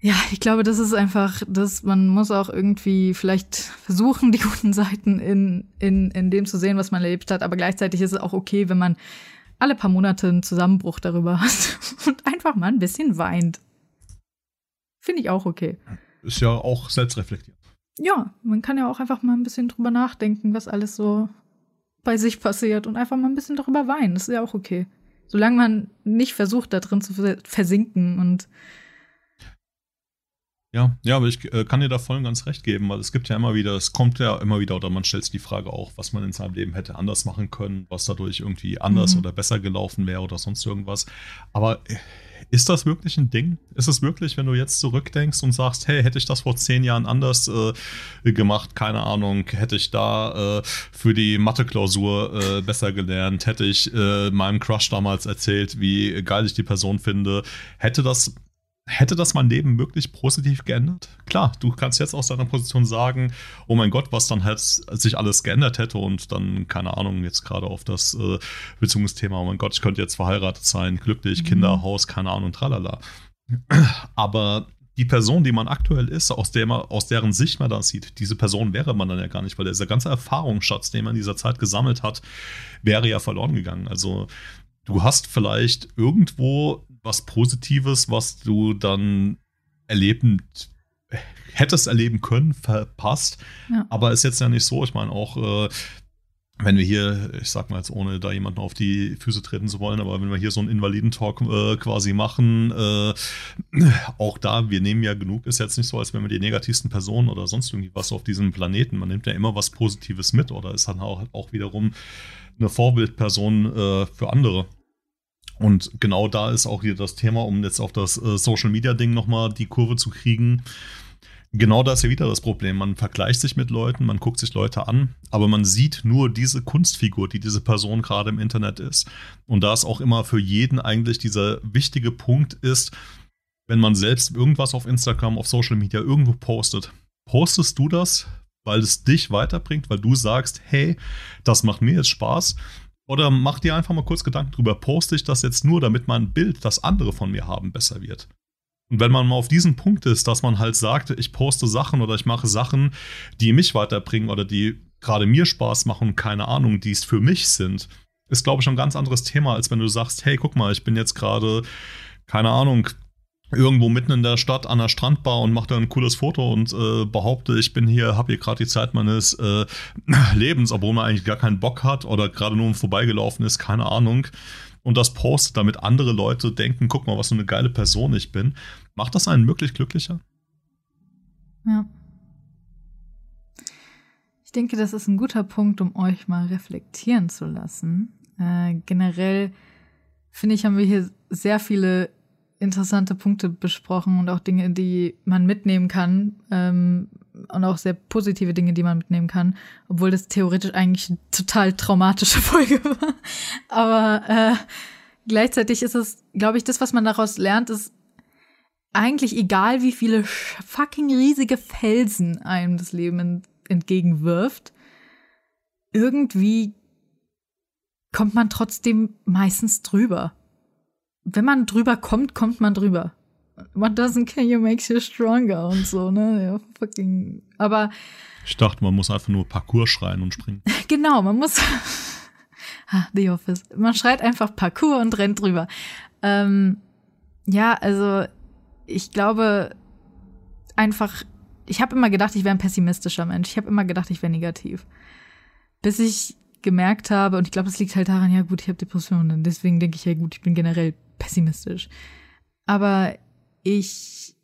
ja. ja. ich glaube, das ist einfach, dass man muss auch irgendwie vielleicht versuchen, die guten Seiten in, in, in dem zu sehen, was man erlebt hat. Aber gleichzeitig ist es auch okay, wenn man alle paar Monate einen Zusammenbruch darüber hat [LAUGHS] und einfach mal ein bisschen weint. Finde ich auch okay ist ja auch selbstreflektiert. Ja, man kann ja auch einfach mal ein bisschen drüber nachdenken, was alles so bei sich passiert und einfach mal ein bisschen darüber weinen. Das ist ja auch okay. Solange man nicht versucht, da drin zu versinken und ja, ja, aber ich äh, kann dir da voll und ganz recht geben, weil es gibt ja immer wieder, es kommt ja immer wieder, oder man stellt sich die Frage auch, was man in seinem Leben hätte anders machen können, was dadurch irgendwie anders mhm. oder besser gelaufen wäre oder sonst irgendwas. Aber äh, ist das wirklich ein Ding? Ist es wirklich, wenn du jetzt zurückdenkst und sagst, hey, hätte ich das vor zehn Jahren anders äh, gemacht, keine Ahnung, hätte ich da äh, für die Mathe-Klausur äh, besser gelernt, hätte ich äh, meinem Crush damals erzählt, wie geil ich die Person finde, hätte das Hätte das mein Leben wirklich positiv geändert? Klar, du kannst jetzt aus deiner Position sagen, oh mein Gott, was dann halt sich alles geändert hätte und dann, keine Ahnung, jetzt gerade auf das äh, Beziehungsthema, oh mein Gott, ich könnte jetzt verheiratet sein, glücklich, mhm. Kinder, Haus, keine Ahnung, tralala. Aber die Person, die man aktuell ist, aus, der man, aus deren Sicht man das sieht, diese Person wäre man dann ja gar nicht, weil dieser ganze Erfahrungsschatz, den man in dieser Zeit gesammelt hat, wäre ja verloren gegangen. Also du hast vielleicht irgendwo was Positives, was du dann erlebend hättest erleben können, verpasst. Ja. Aber ist jetzt ja nicht so. Ich meine, auch äh, wenn wir hier, ich sag mal jetzt, ohne da jemanden auf die Füße treten zu wollen, aber wenn wir hier so einen Invalidentalk äh, quasi machen, äh, auch da, wir nehmen ja genug, ist jetzt nicht so, als wenn wir die negativsten Personen oder sonst irgendwie was auf diesem Planeten, man nimmt ja immer was Positives mit oder ist dann auch, auch wiederum eine Vorbildperson äh, für andere. Und genau da ist auch hier das Thema, um jetzt auf das äh, Social Media Ding nochmal die Kurve zu kriegen genau das ist ja wieder das Problem. Man vergleicht sich mit Leuten, man guckt sich Leute an, aber man sieht nur diese Kunstfigur, die diese Person gerade im Internet ist. Und da es auch immer für jeden eigentlich dieser wichtige Punkt ist, wenn man selbst irgendwas auf Instagram, auf Social Media irgendwo postet, postest du das, weil es dich weiterbringt, weil du sagst, hey, das macht mir jetzt Spaß. Oder mach dir einfach mal kurz Gedanken drüber, poste ich das jetzt nur, damit mein Bild, das andere von mir haben, besser wird. Und wenn man mal auf diesem Punkt ist, dass man halt sagt, ich poste Sachen oder ich mache Sachen, die mich weiterbringen oder die gerade mir Spaß machen, keine Ahnung, die es für mich sind, ist, glaube ich, ein ganz anderes Thema, als wenn du sagst, hey, guck mal, ich bin jetzt gerade, keine Ahnung, irgendwo mitten in der Stadt an der Strandbar und mache da ein cooles Foto und äh, behaupte, ich bin hier, habe hier gerade die Zeit meines äh, [LAUGHS] Lebens, obwohl man eigentlich gar keinen Bock hat oder gerade nur vorbeigelaufen ist, keine Ahnung und das postet, damit andere Leute denken, guck mal, was für eine geile Person ich bin, macht das einen wirklich glücklicher? Ja. Ich denke, das ist ein guter Punkt, um euch mal reflektieren zu lassen. Äh, generell finde ich, haben wir hier sehr viele interessante Punkte besprochen und auch Dinge, die man mitnehmen kann, ähm, und auch sehr positive Dinge, die man mitnehmen kann, obwohl das theoretisch eigentlich eine total traumatische [LAUGHS] Folge war. Aber äh, gleichzeitig ist es, glaube ich, das, was man daraus lernt, ist eigentlich egal, wie viele fucking riesige Felsen einem das Leben entgegenwirft. Irgendwie kommt man trotzdem meistens drüber. Wenn man drüber kommt, kommt man drüber what doesn't kill you makes you stronger und so, ne? Ja, fucking. Aber. Ich dachte, man muss einfach nur Parcours schreien und springen. [LAUGHS] genau, man muss. [LAUGHS] ah, The Office. Man schreit einfach Parcours und rennt drüber. Ähm, ja, also ich glaube einfach, ich habe immer gedacht, ich wäre ein pessimistischer Mensch. Ich habe immer gedacht, ich wäre negativ. Bis ich gemerkt habe, und ich glaube, es liegt halt daran, ja gut, ich habe Depressionen, deswegen denke ich, ja gut, ich bin generell pessimistisch. Aber ich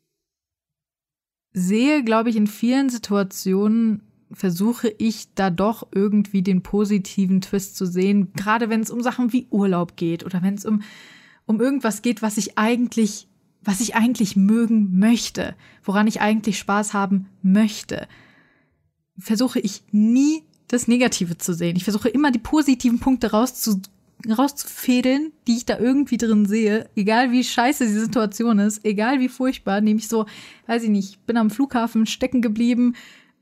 sehe, glaube ich, in vielen Situationen versuche ich da doch irgendwie den positiven Twist zu sehen, gerade wenn es um Sachen wie Urlaub geht oder wenn es um, um irgendwas geht, was ich eigentlich, was ich eigentlich mögen möchte, woran ich eigentlich Spaß haben möchte, versuche ich nie das Negative zu sehen. Ich versuche immer die positiven Punkte rauszu rauszufädeln, die ich da irgendwie drin sehe, egal wie scheiße die Situation ist, egal wie furchtbar, nämlich so, weiß ich nicht, bin am Flughafen stecken geblieben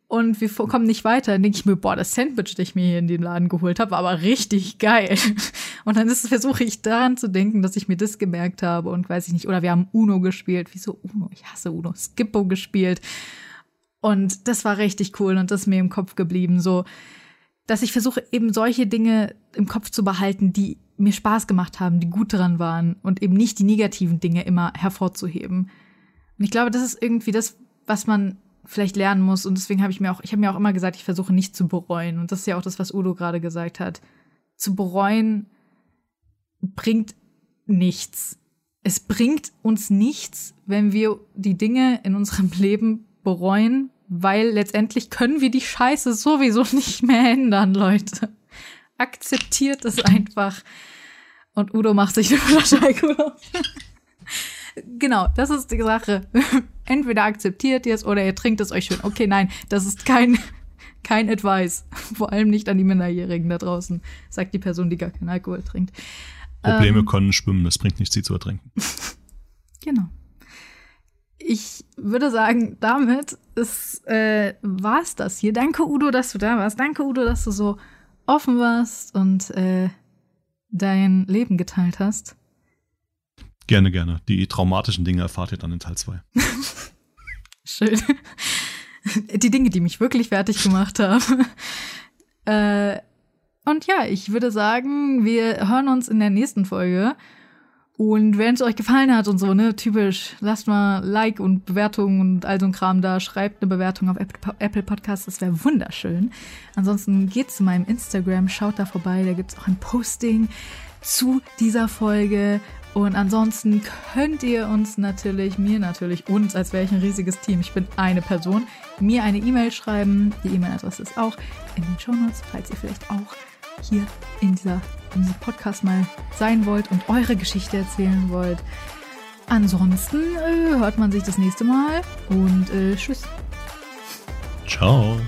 und wir kommen nicht weiter, dann denke ich mir, boah, das Sandwich, das ich mir hier in den Laden geholt habe, war aber richtig geil. [LAUGHS] Und dann versuche ich daran zu denken, dass ich mir das gemerkt habe und weiß ich nicht, oder wir haben Uno gespielt. Wieso Uno? Ich hasse Uno. Skippo gespielt. Und das war richtig cool und das ist mir im Kopf geblieben. So, dass ich versuche, eben solche Dinge im Kopf zu behalten, die mir Spaß gemacht haben, die gut dran waren und eben nicht die negativen Dinge immer hervorzuheben. Und ich glaube, das ist irgendwie das, was man vielleicht lernen muss. Und deswegen habe ich mir auch, ich habe mir auch immer gesagt, ich versuche nicht zu bereuen. Und das ist ja auch das, was Udo gerade gesagt hat. Zu bereuen bringt nichts. Es bringt uns nichts, wenn wir die Dinge in unserem [LAUGHS] Leben bereuen, weil letztendlich können wir die Scheiße sowieso [LAUGHS] nicht mehr ändern, Leute. Akzeptiert es einfach. Und Udo macht sich eine Flasche Alkohol auf. genau, das ist die Sache. [LAUGHS] Entweder akzeptiert ihr es oder ihr trinkt es euch schön. Okay, nein, das ist kein, [LAUGHS] kein Advice. Vor allem nicht an die Minderjährigen da draußen, sagt die Person, die gar keinen Alkohol trinkt. Probleme ähm, können schwimmen, es bringt nichts, sie zu ertrinken. genau ich würde sagen, damit ist, äh, war es das hier. Danke, Udo, dass du da warst. Danke, Udo, dass du so offen warst und äh, dein Leben geteilt hast. Gerne, gerne. Die traumatischen Dinge erfahrt ihr dann in Teil 2. [LAUGHS] Schön. [LAUGHS] Die Dinge, die mich wirklich fertig gemacht haben. [LAUGHS] äh, und ja, ich würde sagen, wir hören uns in der nächsten Folge. Und wenn es euch gefallen hat und so, ne, typisch, lasst mal Like und Bewertungen und all so ein Kram da, schreibt eine Bewertung auf Apple Podcasts, das wäre wunderschön. Ansonsten geht zu meinem Instagram, schaut da vorbei, da gibt's auch ein Posting zu dieser Folge. Und ansonsten könnt ihr uns natürlich, mir natürlich, uns, als wäre ich ein riesiges Team, ich bin eine Person, mir eine E-Mail schreiben. Die E-Mail-Adresse ist auch in den Show Notes, falls ihr vielleicht auch hier in, dieser, in diesem Podcast mal sein wollt und eure Geschichte erzählen wollt. Ansonsten äh, hört man sich das nächste Mal und äh, tschüss. Ciao.